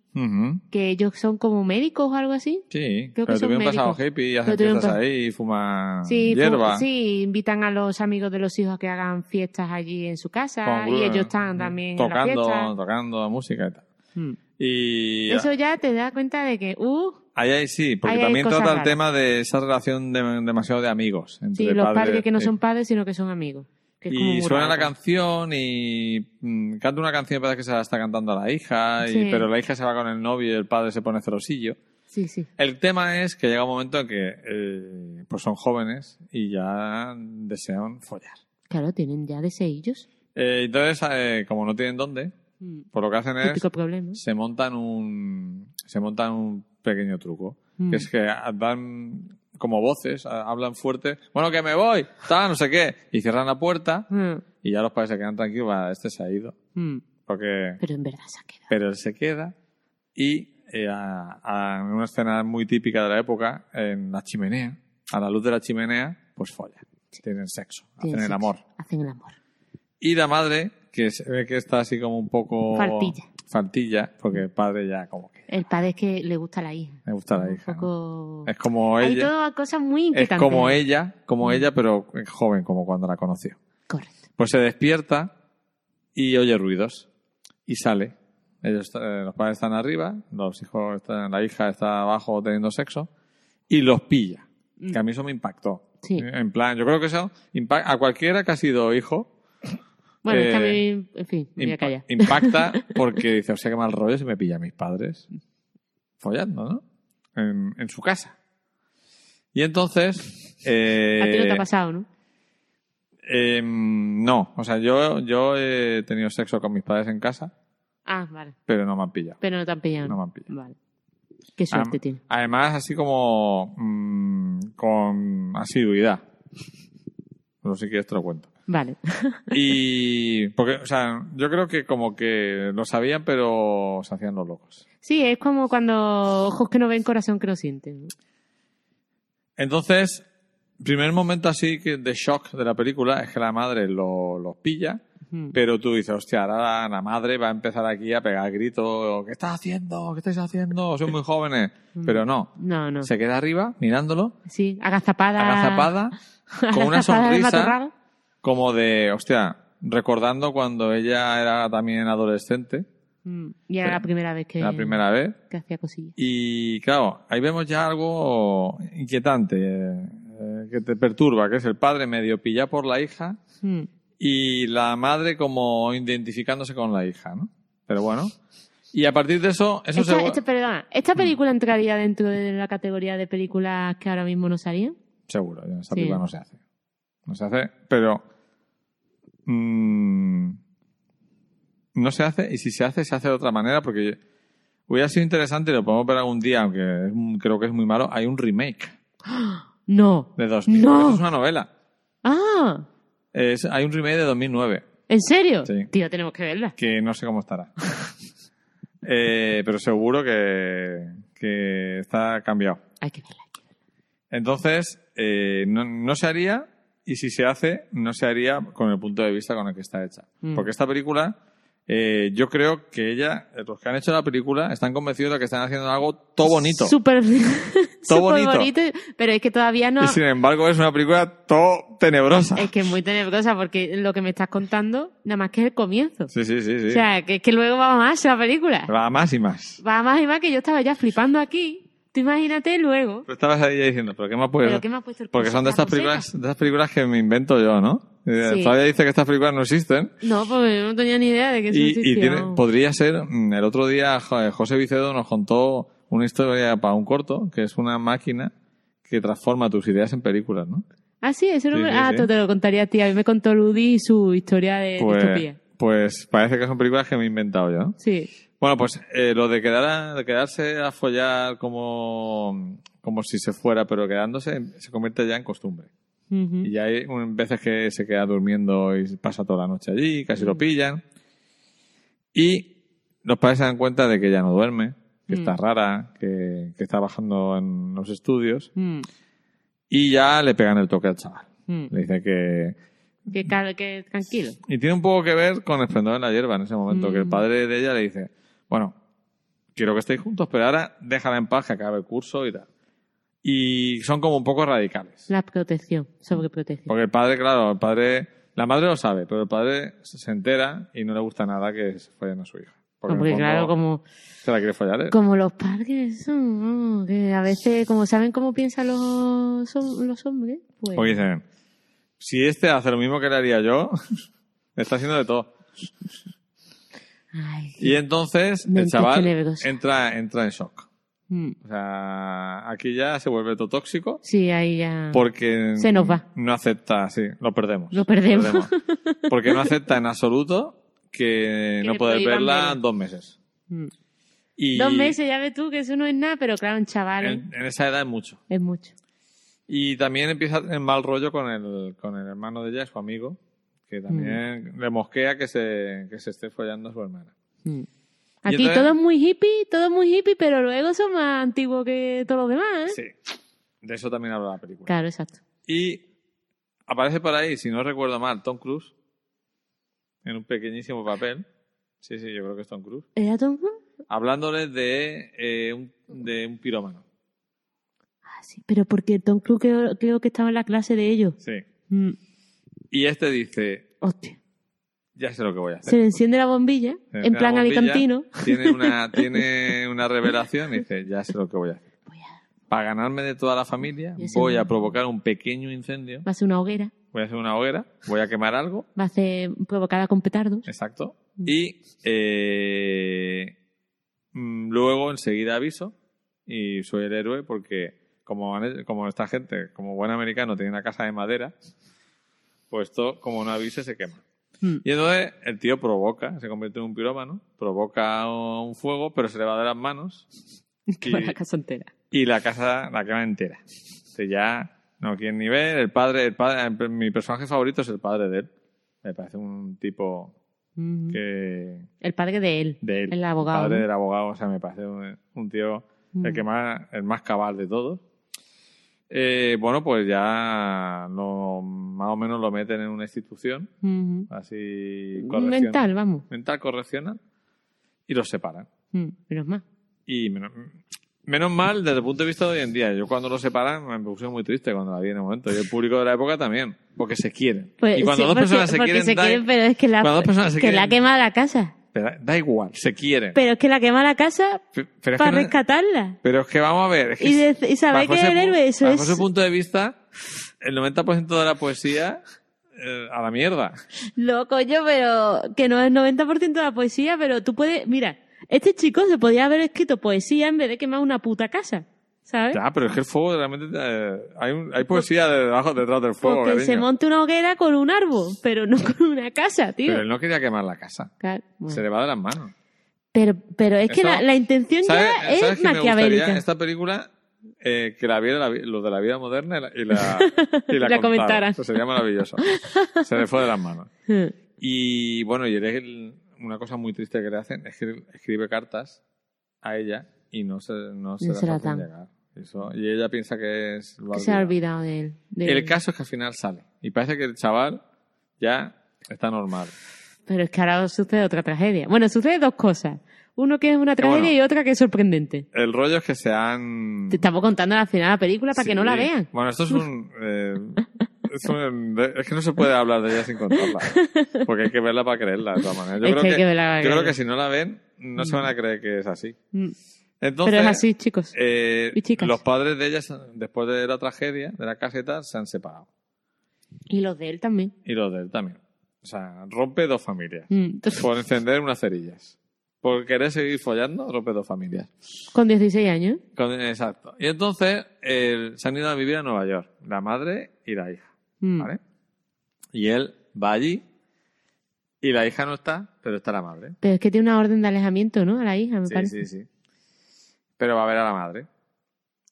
que ellos son como médicos o algo así. Sí, Creo que son tuvieron pasado médicos. hippie y hacen fiestas ahí y fuman Sí, fu- hierba. sí, invitan a los amigos de los hijos a que hagan fiestas allí en su casa con- y ellos están también en la tocando, tocando música y tal. Mm. Y Eso ya te da cuenta de que, uh, ahí, ahí sí, porque Ahí también trata el raras. tema de esa relación de- demasiado de amigos. Entre sí, los padre- padres que no son padres, sino que son amigos. Y suena la canción y mm, canta una canción y parece que se la está cantando a la hija, y- pero la hija se va con el novio y el padre se pone celosillo. Sí, sí. El tema es que llega un momento en que eh, pues son jóvenes y ya desean follar. Claro, tienen ya deseillos. Eh, entonces, eh, como no tienen dónde, Mm. pues lo que hacen es problema. se montan un se montan un pequeño truco, Mm. que es que dan como voces, a- hablan fuerte, bueno que me voy, tal, no sé qué, y cierran la puerta Mm, y ya los padres se quedan tranquilos, va, este se ha ido, mm. porque Pero en verdad se ha quedado. pero él se queda y eh, a- a- en una escena muy típica de la época, en la chimenea, a la luz de la chimenea, pues follan, tienen sexo, Tienen hacen el sexo. amor. Hacen el amor. Y la madre, que se ve que está así como un poco... Faltilla. Faltilla, porque el padre ya como El padre es que le gusta la hija. le gusta la hija. Es como Hay ella, todas cosas muy es como ella, como Mm. ella, pero joven, como cuando la conoció. Correcto. Pues se despierta y oye ruidos y sale. Ellos, eh, los padres están arriba, los hijos están, la hija está abajo teniendo sexo y los pilla. Que a mí eso me impactó. Sí. En plan, yo creo que eso a cualquiera que ha sido hijo Bueno, es que a Eh, mí, en fin, me voy a callar. impacta *laughs* porque dice, o sea, qué mal rollo si me pilla a mis padres follando, ¿no? En, en su casa. Y entonces... eh, a ti no te ha pasado, ¿no? em, no, o sea, yo, yo he tenido sexo con mis padres en casa, Ah, vale. pero no me han pillado. Pero no te han pillado. No me han pillado. Vale. Qué suerte Am- tiene. Además, así como mm, con asiduidad. No sé si quieres te lo cuento. Vale. *laughs* Y porque, o sea, yo creo que como que lo sabían, pero se hacían los locos. sí, es como cuando ojos que no ven, corazón que no siente. ¿no? Entonces, primer momento así que de shock de la película es que la madre lo- los pilla, Mm. pero tú dices, hostia, ahora la, madre va a empezar aquí a pegar gritos, ¿qué estás haciendo? ¿Qué estáis haciendo? Sois muy jóvenes. Pero no, No, no. se queda arriba mirándolo, Sí, agazapada. agazapada, *laughs* con una agazapada sonrisa. Como de, hostia, recordando cuando ella era también adolescente, Mm. Y era la primera vez que, la primera vez, que hacía cosillas. Y claro, ahí vemos ya algo inquietante eh, eh, que te perturba, que es el padre medio pillado por la hija Mm. y la madre como identificándose con la hija, ¿no? Pero bueno. Y a partir de eso, eso Esta, se... esta- perdona, ¿esta película entraría dentro de la categoría de películas que ahora mismo no salían? Seguro, esa Sí. película no se hace. No se hace, pero... mm, no se hace, y si se hace, se hace de otra manera, porque hubiera sido interesante, y lo podemos ver algún día, aunque es creo que es muy malo, hay un remake *gasps* No. de 2000. No. Eso es una novela. Ah, Es- hay un remake de 2009, ¿en serio? Sí. Tío, tenemos que verla. que no sé cómo estará. *laughs* Eh, pero seguro que, que está cambiado. Hay que verla. hay que verla. Entonces, eh, no, no se haría, y si se hace, no se haría con el punto de vista con el que está hecha. Mm. Porque esta película, eh, yo creo que ella, los que han hecho la película, están convencidos de que están haciendo algo todo bonito. Súper *laughs* Todo súper bonito. pero es que todavía no... Y sin embargo, es una película todo tenebrosa. Es que es muy tenebrosa porque lo que me estás contando nada más que es el comienzo. Sí, sí, sí, sí. O sea, que es que luego va más la película. Va más y más. Va más y más que yo estaba ya flipando aquí. Tú imagínate luego. Pero estabas ahí diciendo, ¿pero qué me ha puesto? ¿Pero qué me ha puesto el Porque son de pulsera? películas, de estas películas que me invento yo, ¿no? Eh, Sí. Todavía dice que estas películas no existen. No, pues yo no tenía ni idea de que eso Y, y existía. tiene- podría ser, mm, el otro día Jo- José Vicedo nos contó una historia para un corto, que es una máquina que transforma tus ideas en películas, ¿no? Ah, sí, eso no Sí, me... sí, Ah, te lo contaría a ti. A mí me contó Ludi su historia de Pues, distopía. pues parece que son películas que me he inventado yo. ¿no? Sí. Bueno, pues eh, lo de, quedar a- de quedarse a follar como, como si se fuera, pero quedándose, se convierte ya en costumbre. Ujú. Y hay un- veces que se queda durmiendo y pasa toda la noche allí, casi lo pillan. Y los padres se dan cuenta de que ella no duerme, que Mm. está rara, que, que está bajando en los estudios. Mm, Y ya le pegan el toque al chaval. mm. Le dice que... Que, que tranquilo. Y tiene un poco que ver con Esplendor en la hierba en ese momento, que el padre de ella le dice, bueno, quiero que estéis juntos, pero ahora déjala en paz, que acabe el curso y tal. Y son como un poco radicales. La protección, sobreprotección. Porque el padre, claro, el padre, la madre lo sabe, pero el padre se entera y no le gusta nada que se follen a su hija. Porque, claro, como, se la quiere follar él. como los padres que a veces, como saben cómo piensan los, los hombres, pues... Porque dicen, si este hace lo mismo que le haría yo, *laughs* está haciendo de todo. Ay, Y entonces el chaval entra, entra en shock. mm. O sea, aquí ya se vuelve todo tóxico Sí, ahí ya... porque Se nos va. no acepta, sí, lo perdemos. Lo perdemos. Porque no acepta en absoluto que, Que no prohíban verla dos meses. Mm. Y Dos meses, ya ves tú que eso no es nada, pero claro, un chaval En, en esa edad es mucho. es mucho. Y también empieza en mal rollo con el, con el hermano de ella, su amigo, que también Mm. le mosquea que se, que se esté follando a su hermana. Mm. Aquí entonces- todo es muy hippie, todo es muy hippie, pero luego son más antiguos que todos los demás, ¿eh? Sí, de eso también habla la película. Claro, exacto. Y aparece por ahí, si no recuerdo mal, Tom Cruise, en un pequeñísimo papel. Sí, sí, yo creo que es Tom Cruise. ¿Era Tom Cruise? Hablándole de, eh, un, de un pirómano. Ah, sí, pero porque Tom Cruise creo, creo que estaba en la clase de ellos. Sí. Mm. Y este dice, Hostia. ya sé lo que voy a hacer. Se le enciende la bombilla, en plan la bombilla, alicantino. Tiene una, *laughs* tiene una revelación y dice, ya sé lo que voy a hacer. Voy a- Para ganarme de toda la familia, voy a provocar un pequeño incendio, Va a ser una hoguera, voy a hacer una hoguera, voy a quemar algo, va a ser provocada con petardos. exacto, Mm. y eh, mm, luego enseguida aviso y soy el héroe porque como, como esta gente, como buen americano, tiene una casa de madera, pues esto, como no avise, se quema. Mm. Y entonces el tío provoca, se convierte en un pirómano, provoca un fuego, pero se le va de las manos *laughs* Y- la casa entera. y la casa la quema entera. Entonces ya no quieren ni ver. El padre, el padre, mi personaje favorito es el padre de él. Me parece un tipo Mm. que El padre de él, de él, el abogado. padre ¿no? del abogado, o sea, me parece un, un tío el Mm. que más, el más cabal de todos. Eh, bueno, pues ya lo- más o menos lo meten en una institución, Mm. así correccion- Mental, vamos. mental correccional, y los separan. Mm. Menos más. Y menos, menos mal desde el punto de vista de hoy en día. Yo cuando lo separan me puse muy triste cuando la vi en el momento. Y el público de la época también, porque se quieren. Pues, y cuando sí, dos porque- personas se quieren, se quieren, pero es que la, que la quieren- ha quemado la casa. Pero da igual, se quieren. Pero es que la quema la casa Pe- pero, es para que no- rescatarla. pero es que vamos a ver. es que Y, de- y bajo que es el héroe, eso bajo es... ese punto de vista, el 90% de la poesía eh, a la mierda. Loco yo, pero que no es 90% de la poesía, pero tú puedes... Mira, este chico se podía haber escrito poesía en vez de quemar una puta casa, ¿sabes? Ya, pero es que el fuego realmente eh, hay, un- hay poesía debajo, detrás del fuego. Porque se monte una hoguera con un árbol, pero no con una casa, tío. Pero él no quería quemar la casa. Claro, bueno. Se le va de las manos. pero, pero es que la, la intención ¿Sabes- ya ¿sabes es me gustaría maquiavélica. esta película? Eh, que la viera la los de la vida moderna y la, y la, la *laughs* comentaran. Eso sería maravilloso. Se le fue de las manos. *laughs* Y bueno, y él una cosa muy triste que le hacen es que escribe cartas a ella y no se, no se No las se las hacen dan. llegar. Eso, y ella piensa que es lo que se ha olvidado. de él. de El él. caso es que al final sale. Y parece que el chaval ya está normal. Pero es que ahora sucede otra tragedia. Bueno, sucede dos cosas. Uno que es una tragedia bueno. y otra que es sorprendente. El rollo es que se han... Te estamos contando la final de la película para que no la vean. Bueno, esto es un, eh, es un- es que no se puede hablar de ella sin contarla. *laughs* Porque hay que verla para creerla, de todas maneras. Yo, Es creo, que yo creo que si no la ven, no se van a creer que es así. Entonces, Pero es así, chicos. eh, Y chicas. los padres de ella, después de la tragedia, de la caseta, se han separado. Y los de él también. Y los de él también. O sea, rompe dos familias. Mm. Por encender unas cerillas. Por querer seguir follando, rompe dos familias. Con 16 años. Con- exacto. Y entonces se han ido a vivir a Nueva York, la madre y la hija. Mm. ¿Vale? Y él va allí y la hija no está, pero está la madre. Pero es que tiene una orden de alejamiento, ¿no? A la hija, me Sí, parece. sí, sí. Pero va a ver a la madre.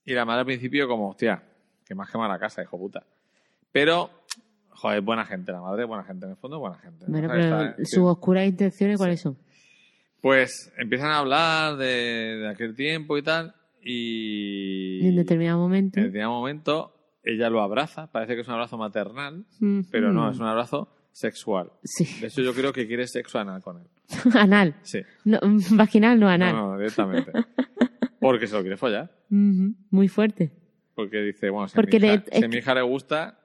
Y la madre al principio como, hostia, que más quema la casa, hijo puta. Pero, joder, buena gente, la madre buena gente, en el fondo buena gente. Bueno, pero está- sus oscuras intenciones, ¿cuáles son? Pues empiezan a hablar de, de aquel tiempo y tal, y En determinado momento. en determinado momento ella lo abraza, parece que es un abrazo maternal, Mm, pero no, es un abrazo sexual. Sí. De hecho, yo creo que quiere sexo anal con él. *laughs* anal. Sí. No, vaginal, no anal. No, no, directamente. *laughs* Porque se lo quiere follar. Muy fuerte. Porque dice, bueno, si, Porque a, mi hija, le- si a es mi hija le gusta,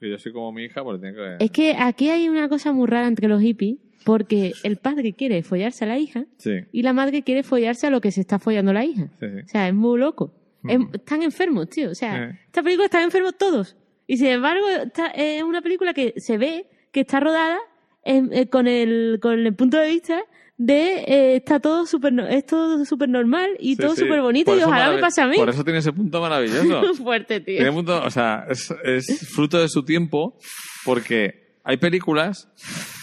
y yo soy como mi hija, pues tiene que... Es que aquí hay una cosa muy rara entre los hippies, porque el padre quiere follarse a la hija Sí, y la madre quiere follarse a lo que se está follando la hija. sí, sí. O sea, es muy loco. Es- están enfermos, tío. O sea, Eh. esta película están enfermos todos. Y sin embargo, está- es una película que se ve que está rodada en- eh, con, el, con el punto de vista de eh, está todo súper no- es todo súper normal y Sí, todo sí. súper bonito y ojalá me pase a mí. Por eso tiene ese punto maravilloso. *laughs* Fuerte, tío. Tiene punto, o sea, es, es fruto de su tiempo porque hay películas,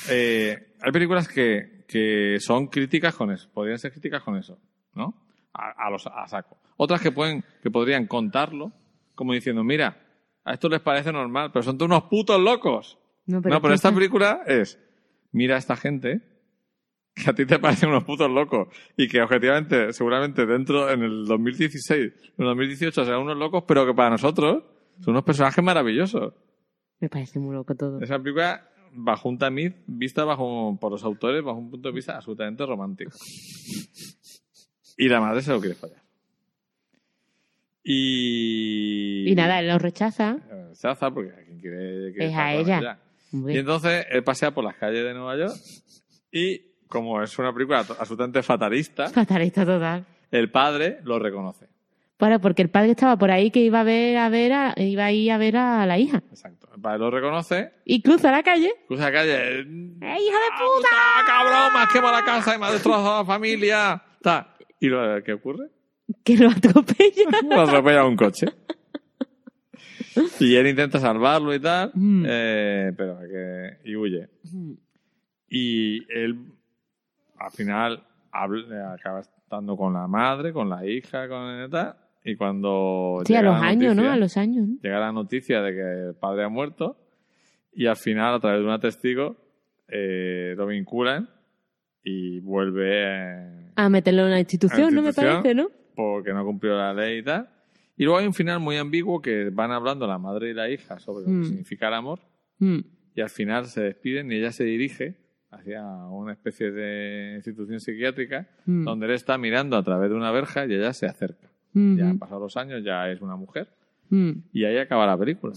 eh, hay películas que, que son críticas con eso, podrían ser críticas con eso, ¿no? A, a los, a saco. Otras que pueden, que podrían contarlo como diciendo, mira, a esto les parece normal, pero son todos unos putos locos. No, no, pero que esta esta- película es, mira a esta gente que *laughs* a ti te parecen unos putos locos y que objetivamente, seguramente dentro, en el 2016, en el 2018 serán unos locos, pero que para nosotros son unos personajes maravillosos. Me parece muy loco todo. Esa película, bajo un tamiz, vista bajo, por los autores, bajo un punto de vista absolutamente romántico. Y la madre se lo quiere fallar. Y... Y nada, él lo rechaza. Eh, Rechaza porque a quien quiere, quiere Es a ella. Y entonces él pasea por las calles de Nueva York y, como es una película absolutamente fatalista, Fatalista total. el padre lo reconoce. Bueno, porque el padre estaba por ahí que iba a ver a ver a, iba a ir a ver a la hija. Exacto. El padre lo reconoce, Y cruza la calle. cruza la calle. ¡Eh, hija de ¡Ah, puta! puta, cabrón! Me has quemado la casa y me has destrozado la familia. Ta. ¿Y lo, qué ocurre? Que lo atropella. *laughs* Lo atropella un coche. Y él intenta salvarlo y tal, Mm. eh, pero que, y huye. Y él, al final, habla- acaba estando con la madre, con la hija, con tal. Y cuando Sí, a llega los la años, ¿no? A los años. ¿no? llega la noticia de que el padre ha muerto, y al final, a través de una testigo, eh, lo vinculan y vuelve eh, A meterlo en una institución, A la ¿no? Me parece, ¿no? porque no cumplió la ley y tal. Y luego hay un final muy ambiguo que van hablando la madre y la hija sobre lo Mm. que significa el amor Mm. y al final se despiden y ella se dirige hacia una especie de institución psiquiátrica Mm. donde él está mirando a través de una verja y ella se acerca. Mm. Ya han pasado los años, ya es una mujer Mm. y ahí acaba la película.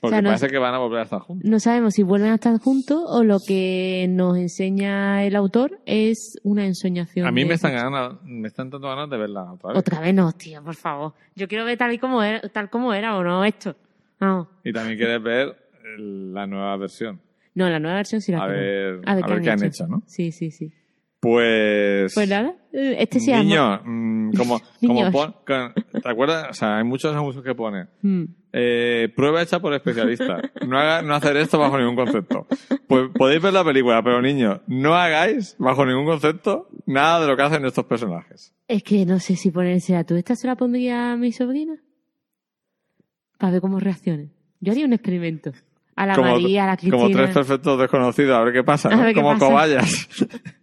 Porque O sea, no- parece que van a volver a estar juntos. No sabemos si vuelven a estar juntos o lo que nos enseña el autor es una ensoñación. A mí me están, ganas, me están dando ganas de verla otra vez. Otra vez no, tío, por favor. Yo quiero ver tal y como era, tal como era o no esto. No, Y también quieres ver la nueva versión. No la nueva versión sí la A ver, A ver a ver qué han hecho, ¿no? Sí, sí, sí. Pues... Pues nada, eh, este amor. Niño, mm, como, *laughs* como Niños. pon- con- ¿te acuerdas? O sea, hay muchos anuncios que ponen. Mm. Eh, prueba hecha por especialistas. No, haga- no hacer esto bajo ningún concepto. Pues podéis ver la película, pero niños, no hagáis bajo ningún concepto nada de lo que hacen estos personajes. Es que no sé si ponerse a tú. ¿Esta se la pondría a mi sobrina? Para ver cómo reacciona. Yo haría un experimento. A la como, María, a la Cristina. como tres perfectos desconocidos, a ver qué pasa, ¿no? *laughs* A ver qué como pasa. cobayas. *laughs*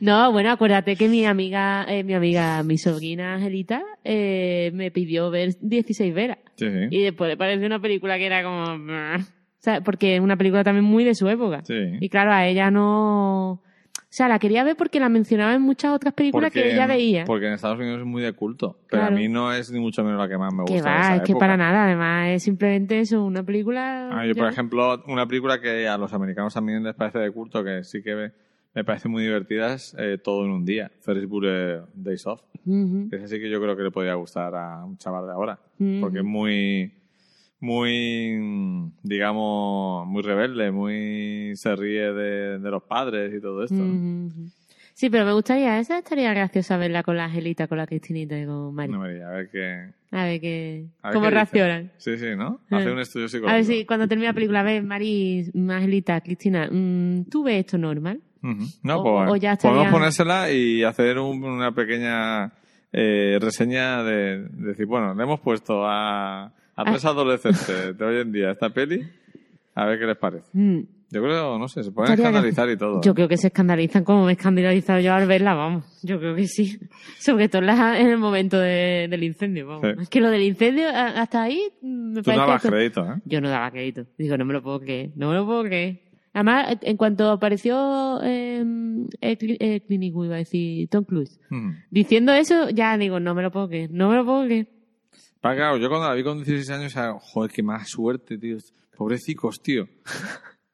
No, bueno, acuérdate que mi amiga, eh, mi amiga, mi sobrina Angelita, eh, me pidió ver 16 veras. Sí, sí. Y después le pareció una película que era como... O sea, porque es una película también muy de su época. Sí. Y claro, a ella no... O sea, la quería ver porque la mencionaba en muchas otras películas que ella veía. Porque en Estados Unidos es muy de culto. Pero Claro. a mí no es ni mucho menos la que más me gusta. Que de va, esa es que para nada. Además, es simplemente eso, una película... Ah, yo, por ejemplo, una película que a los americanos también les parece de culto, que sí que me, parece muy divertida, es eh, Todo en un día, Ferris Bueller Days Off. Ujú. Esa sí que yo creo que le podría gustar a un chaval de ahora, porque es muy, muy, digamos, muy rebelde, muy se ríe de, de los padres y todo esto. Sí, pero me gustaría, esa estaría graciosa verla con la Angelita, con la Cristinita y con. No diría, a ver qué... A ver qué, a ver cómo qué dice. reaccionan. Sí, sí, ¿no? Eh. Hacer un estudio psicológico. A ver si cuando termine la película, a ver, Mari, Angelita, Cristina, mm, ¿tú ves esto normal? No, O- pues o ya estaría- podemos ponérsela y hacer un- una pequeña eh, reseña de, de decir, bueno, le hemos puesto a, a tres adolescentes de hoy en día esta peli, a ver qué les parece. Mm. Yo creo, no sé, se pueden Estaría escandalizar y todo. Yo ¿eh? creo que se escandalizan como me he escandalizado yo al verla, vamos. Yo creo que sí. *laughs* Sobre todo en el momento de- del incendio, vamos. Sí. Es que lo del incendio, hasta ahí, mm, me Tú parece... dabas que- crédito, ¿eh? Yo no daba crédito. Digo, no me lo puedo creer. No me lo puedo creer. Además, en cuanto apareció eh, el, el Eastwood, iba a decir Tom Cruise, Mm. diciendo eso, ya digo, no me lo puedo creer. No me lo puedo creer. Pa, claro, yo cuando la vi con 16 años, joder, qué más suerte, tío. Pobrecicos, tío.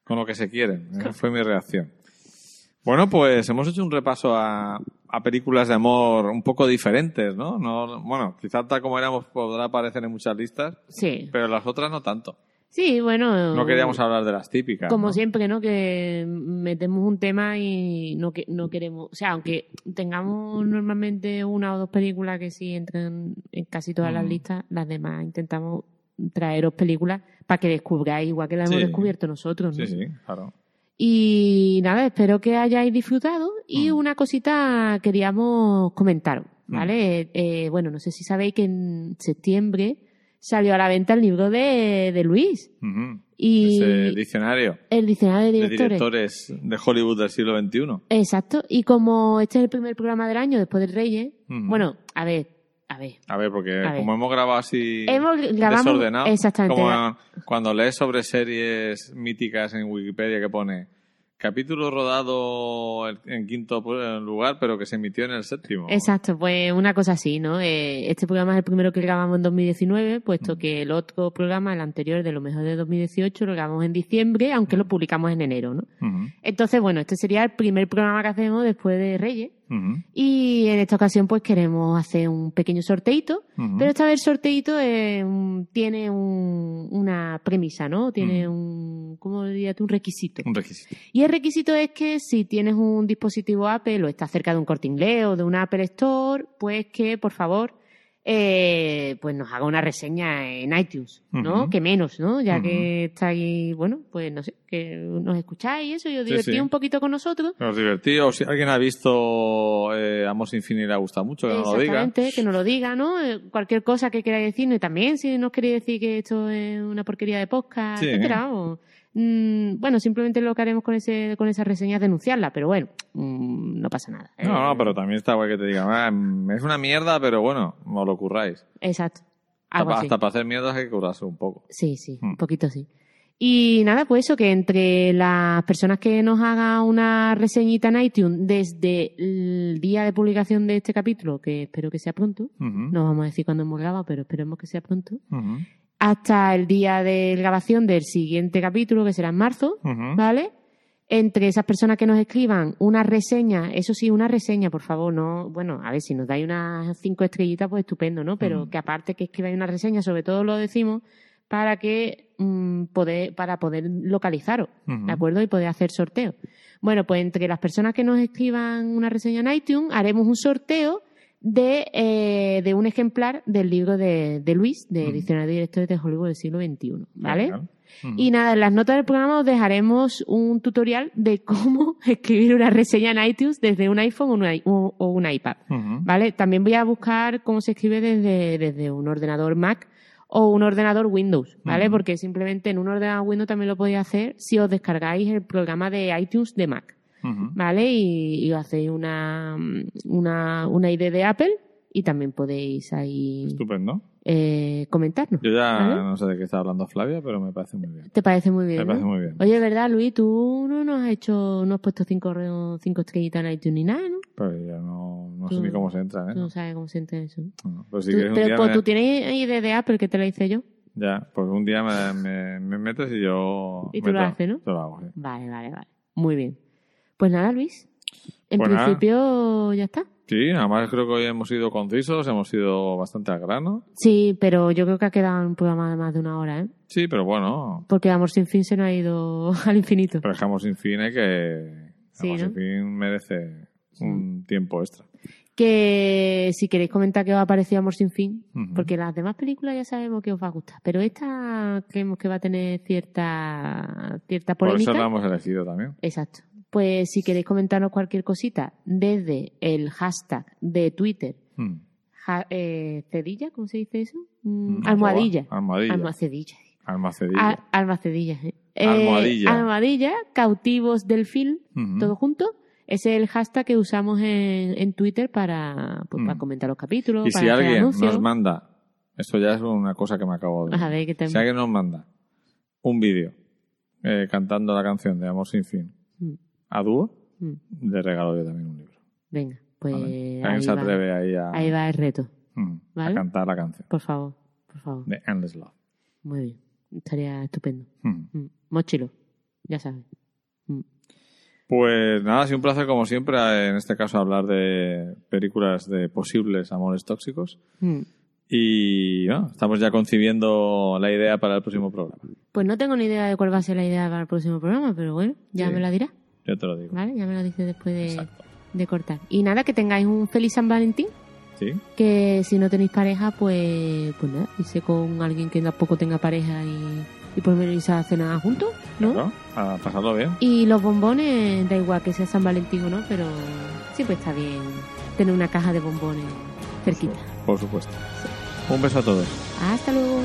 Con lo que se quieren. Esa *laughs* fue mi reacción. Bueno, pues hemos hecho un repaso a, a películas de amor un poco diferentes, ¿no? no bueno, quizás tal como éramos podrá aparecer en muchas listas, Sí. pero las otras no tanto. Sí, bueno. No queríamos hablar de las típicas. Como ¿no? siempre, ¿no? Que metemos un tema y no, que, no queremos. O sea, aunque tengamos normalmente una o dos películas que sí entran en casi todas las Mm. listas, las demás intentamos traeros películas para que descubráis igual que las hemos descubierto nosotros, ¿no? Sí, sí, claro. Y nada, espero que hayáis disfrutado. Y Mm. una cosita queríamos comentaros, ¿vale? Eh, eh, bueno, no sé si sabéis que en septiembre salió a la venta el libro de, de Luis. Ujú. Y Ese diccionario el diccionario de de directores. de Hollywood del siglo XXI. Exacto. Y como este es el primer programa del año después del Reyes, bueno, a ver, a ver. A ver, porque A ver. como hemos grabado así Hemos grabamos desordenado, exactamente. como cuando lees sobre series míticas en Wikipedia que pone capítulo rodado en- quinto lugar, pero que se emitió en el séptimo. Exacto, pues una cosa así, ¿no? Eh, este programa es el primero que grabamos en 2019, puesto que el otro programa, el anterior de lo mejor de 2018, lo grabamos en diciembre, aunque lo publicamos en enero, ¿no? Entonces, bueno, este sería el primer programa que hacemos después de Reyes. Y en esta ocasión, pues queremos hacer un pequeño sorteito. Pero esta vez el sorteito eh, un- tiene un- una premisa, ¿no? Tiene un, ¿cómo dirías tú? Un requisito. Un requisito. Y el requisito es que si tienes un dispositivo Apple o estás cerca de un corte inglés o de una Apple Store, pues que por favor eh, pues nos haga una reseña en iTunes, ¿no? Ujú. Que menos, ¿no? Ya Ujú. que estáis, bueno, pues no sé, que nos escucháis y eso, y os Sí, divertís sí. un poquito con nosotros. Nos divertimos. Si alguien ha visto eh, fin y le ha gustado mucho, que nos lo diga. Exactamente, que nos lo diga, ¿no? Eh, Cualquier cosa que queráis decirnos y también si nos queréis decir que esto es una porquería de podcast, Sí. etcétera, vamos. Mm, bueno, simplemente lo que haremos con ese con esa reseña es denunciarla, pero bueno, mm, no pasa nada. No, Eh, no, pero también está guay que te digan, "Ah, mm, es una mierda, pero bueno, no lo curráis. Exacto. Hasta, Algo pa- así. hasta para hacer mierdas hay que curarse un poco. Sí, sí, un poquito sí. Y nada, pues eso, que entre las personas que nos hagan una reseñita en iTunes desde el día de publicación de este capítulo, que espero que sea pronto, Ujú, no vamos a decir cuándo hemos grabado, pero esperemos que sea pronto, hasta el día de grabación del siguiente capítulo, que será en marzo. ¿vale? Entre esas personas que nos escriban una reseña, eso sí, una reseña, por favor, no, bueno, a ver, si nos dais unas cinco estrellitas, pues estupendo, ¿no? Pero Mm. que aparte que escribáis una reseña, sobre todo lo decimos para que mm, poder, para poder localizaros. ¿de acuerdo? Y poder hacer sorteo. Bueno, pues entre las personas que nos escriban una reseña en iTunes, haremos un sorteo de, eh, de un ejemplar del libro de, de Luis, de Ujú. Diccionario de Directores de Hollywood del siglo XXI, ¿vale? Ujú. Y nada, en las notas del programa os dejaremos un tutorial de cómo *laughs* escribir una reseña en iTunes desde un iPhone o un, i- o- o un iPad. ¿Vale? También voy a buscar cómo se escribe desde, desde un ordenador Mac o un ordenador Windows, ¿vale? Ujú. Porque simplemente en un ordenador Windows también lo podéis hacer si os descargáis el programa de iTunes de Mac, Ujú. ¿vale? Y, y hacéis una, una, una ID de Apple y también podéis ahí Estupendo. eh, comentarnos. Yo ya ¿vale? no sé de qué está hablando Flavia, pero me parece muy bien. ¿Te parece muy bien? Me parece ¿no? muy bien. Oye, ¿verdad, Luis? Tú no nos has hecho, no has puesto cinco, re- cinco estrellitas en iTunes ni nada, ¿no? Pero ya no, no sé Tú- ni cómo se entra, ¿eh? Tú no sabes cómo se entra eso. No, pero si Tú- quieres un pero día pues me- tú tienes idea de Apple que te la hice yo. Ya, pues un día me, me, me metes y yo... Y tú meto- lo haces, ¿no? Yo lo hago, sí. Vale, vale, vale. Muy bien. Pues nada, Luis. En Pues nada. principio ya está. Sí, además creo que hoy hemos sido concisos, hemos sido bastante al grano. Sí, pero yo creo que ha quedado un programa de más de una hora, ¿eh? Sí, pero bueno, Porque Amor sin fin se nos ha ido *laughs* al infinito. pero dejamos sin fin eh, que... Sí, Amor ¿no? sin fin merece un tiempo extra. Que si queréis comentar qué os ha parecido Amor sin fin, porque las demás películas ya sabemos que os va a gustar, pero esta creemos que va a tener cierta, cierta Por polémica. eso la hemos elegido también. Exacto. Pues si queréis comentarnos cualquier cosita desde el hashtag de Twitter, Mm. ja- eh, cedilla, ¿cómo se dice eso? Mm, Mm, almohadilla. Almohadilla. Almacedilla. Almacedilla. Al- almacedillas. eh. Eh, Almohadilla. almohadilla, cautivos del film, Ujú. todo junto. Ese es el hashtag que usamos en, en Twitter para, pues, Mm. para comentar los capítulos, Y para si alguien anuncios. nos manda, esto ya es una cosa que me acabo de A ver, te- Si alguien nos manda un vídeo eh, cantando la canción de Amor sin fin Mm, a dúo, mm. le regalo yo también un libro. Venga, pues ¿vale? ahí, se va, atreve ahí a, ahí va el reto. mm, a cantar la canción Por favor, por favor. de Endless Love. Muy bien. Estaría estupendo. Mm. Mochilo, ya sabes. Pues nada, ha sido un placer como siempre en este caso hablar de películas de posibles amores tóxicos y bueno, estamos ya concibiendo la idea para el próximo programa. Pues no tengo ni idea de cuál va a ser la idea para el próximo programa, pero bueno, ya Sí. me la dirá. Yo te lo digo. ¿Vale? Ya me lo dice después de, cortar. Y nada, que tengáis un feliz San Valentín. ¿Sí? Que si no tenéis pareja, pues, pues nada, irse con alguien que tampoco tenga pareja y, y por lo menos irse a cenar juntos, ¿no? Claro, A pasarlo bien. Y los bombones, da igual que sea San Valentín o no, pero siempre está bien tener una caja de bombones cerquita. Por supuesto. Un beso a todos. Hasta luego.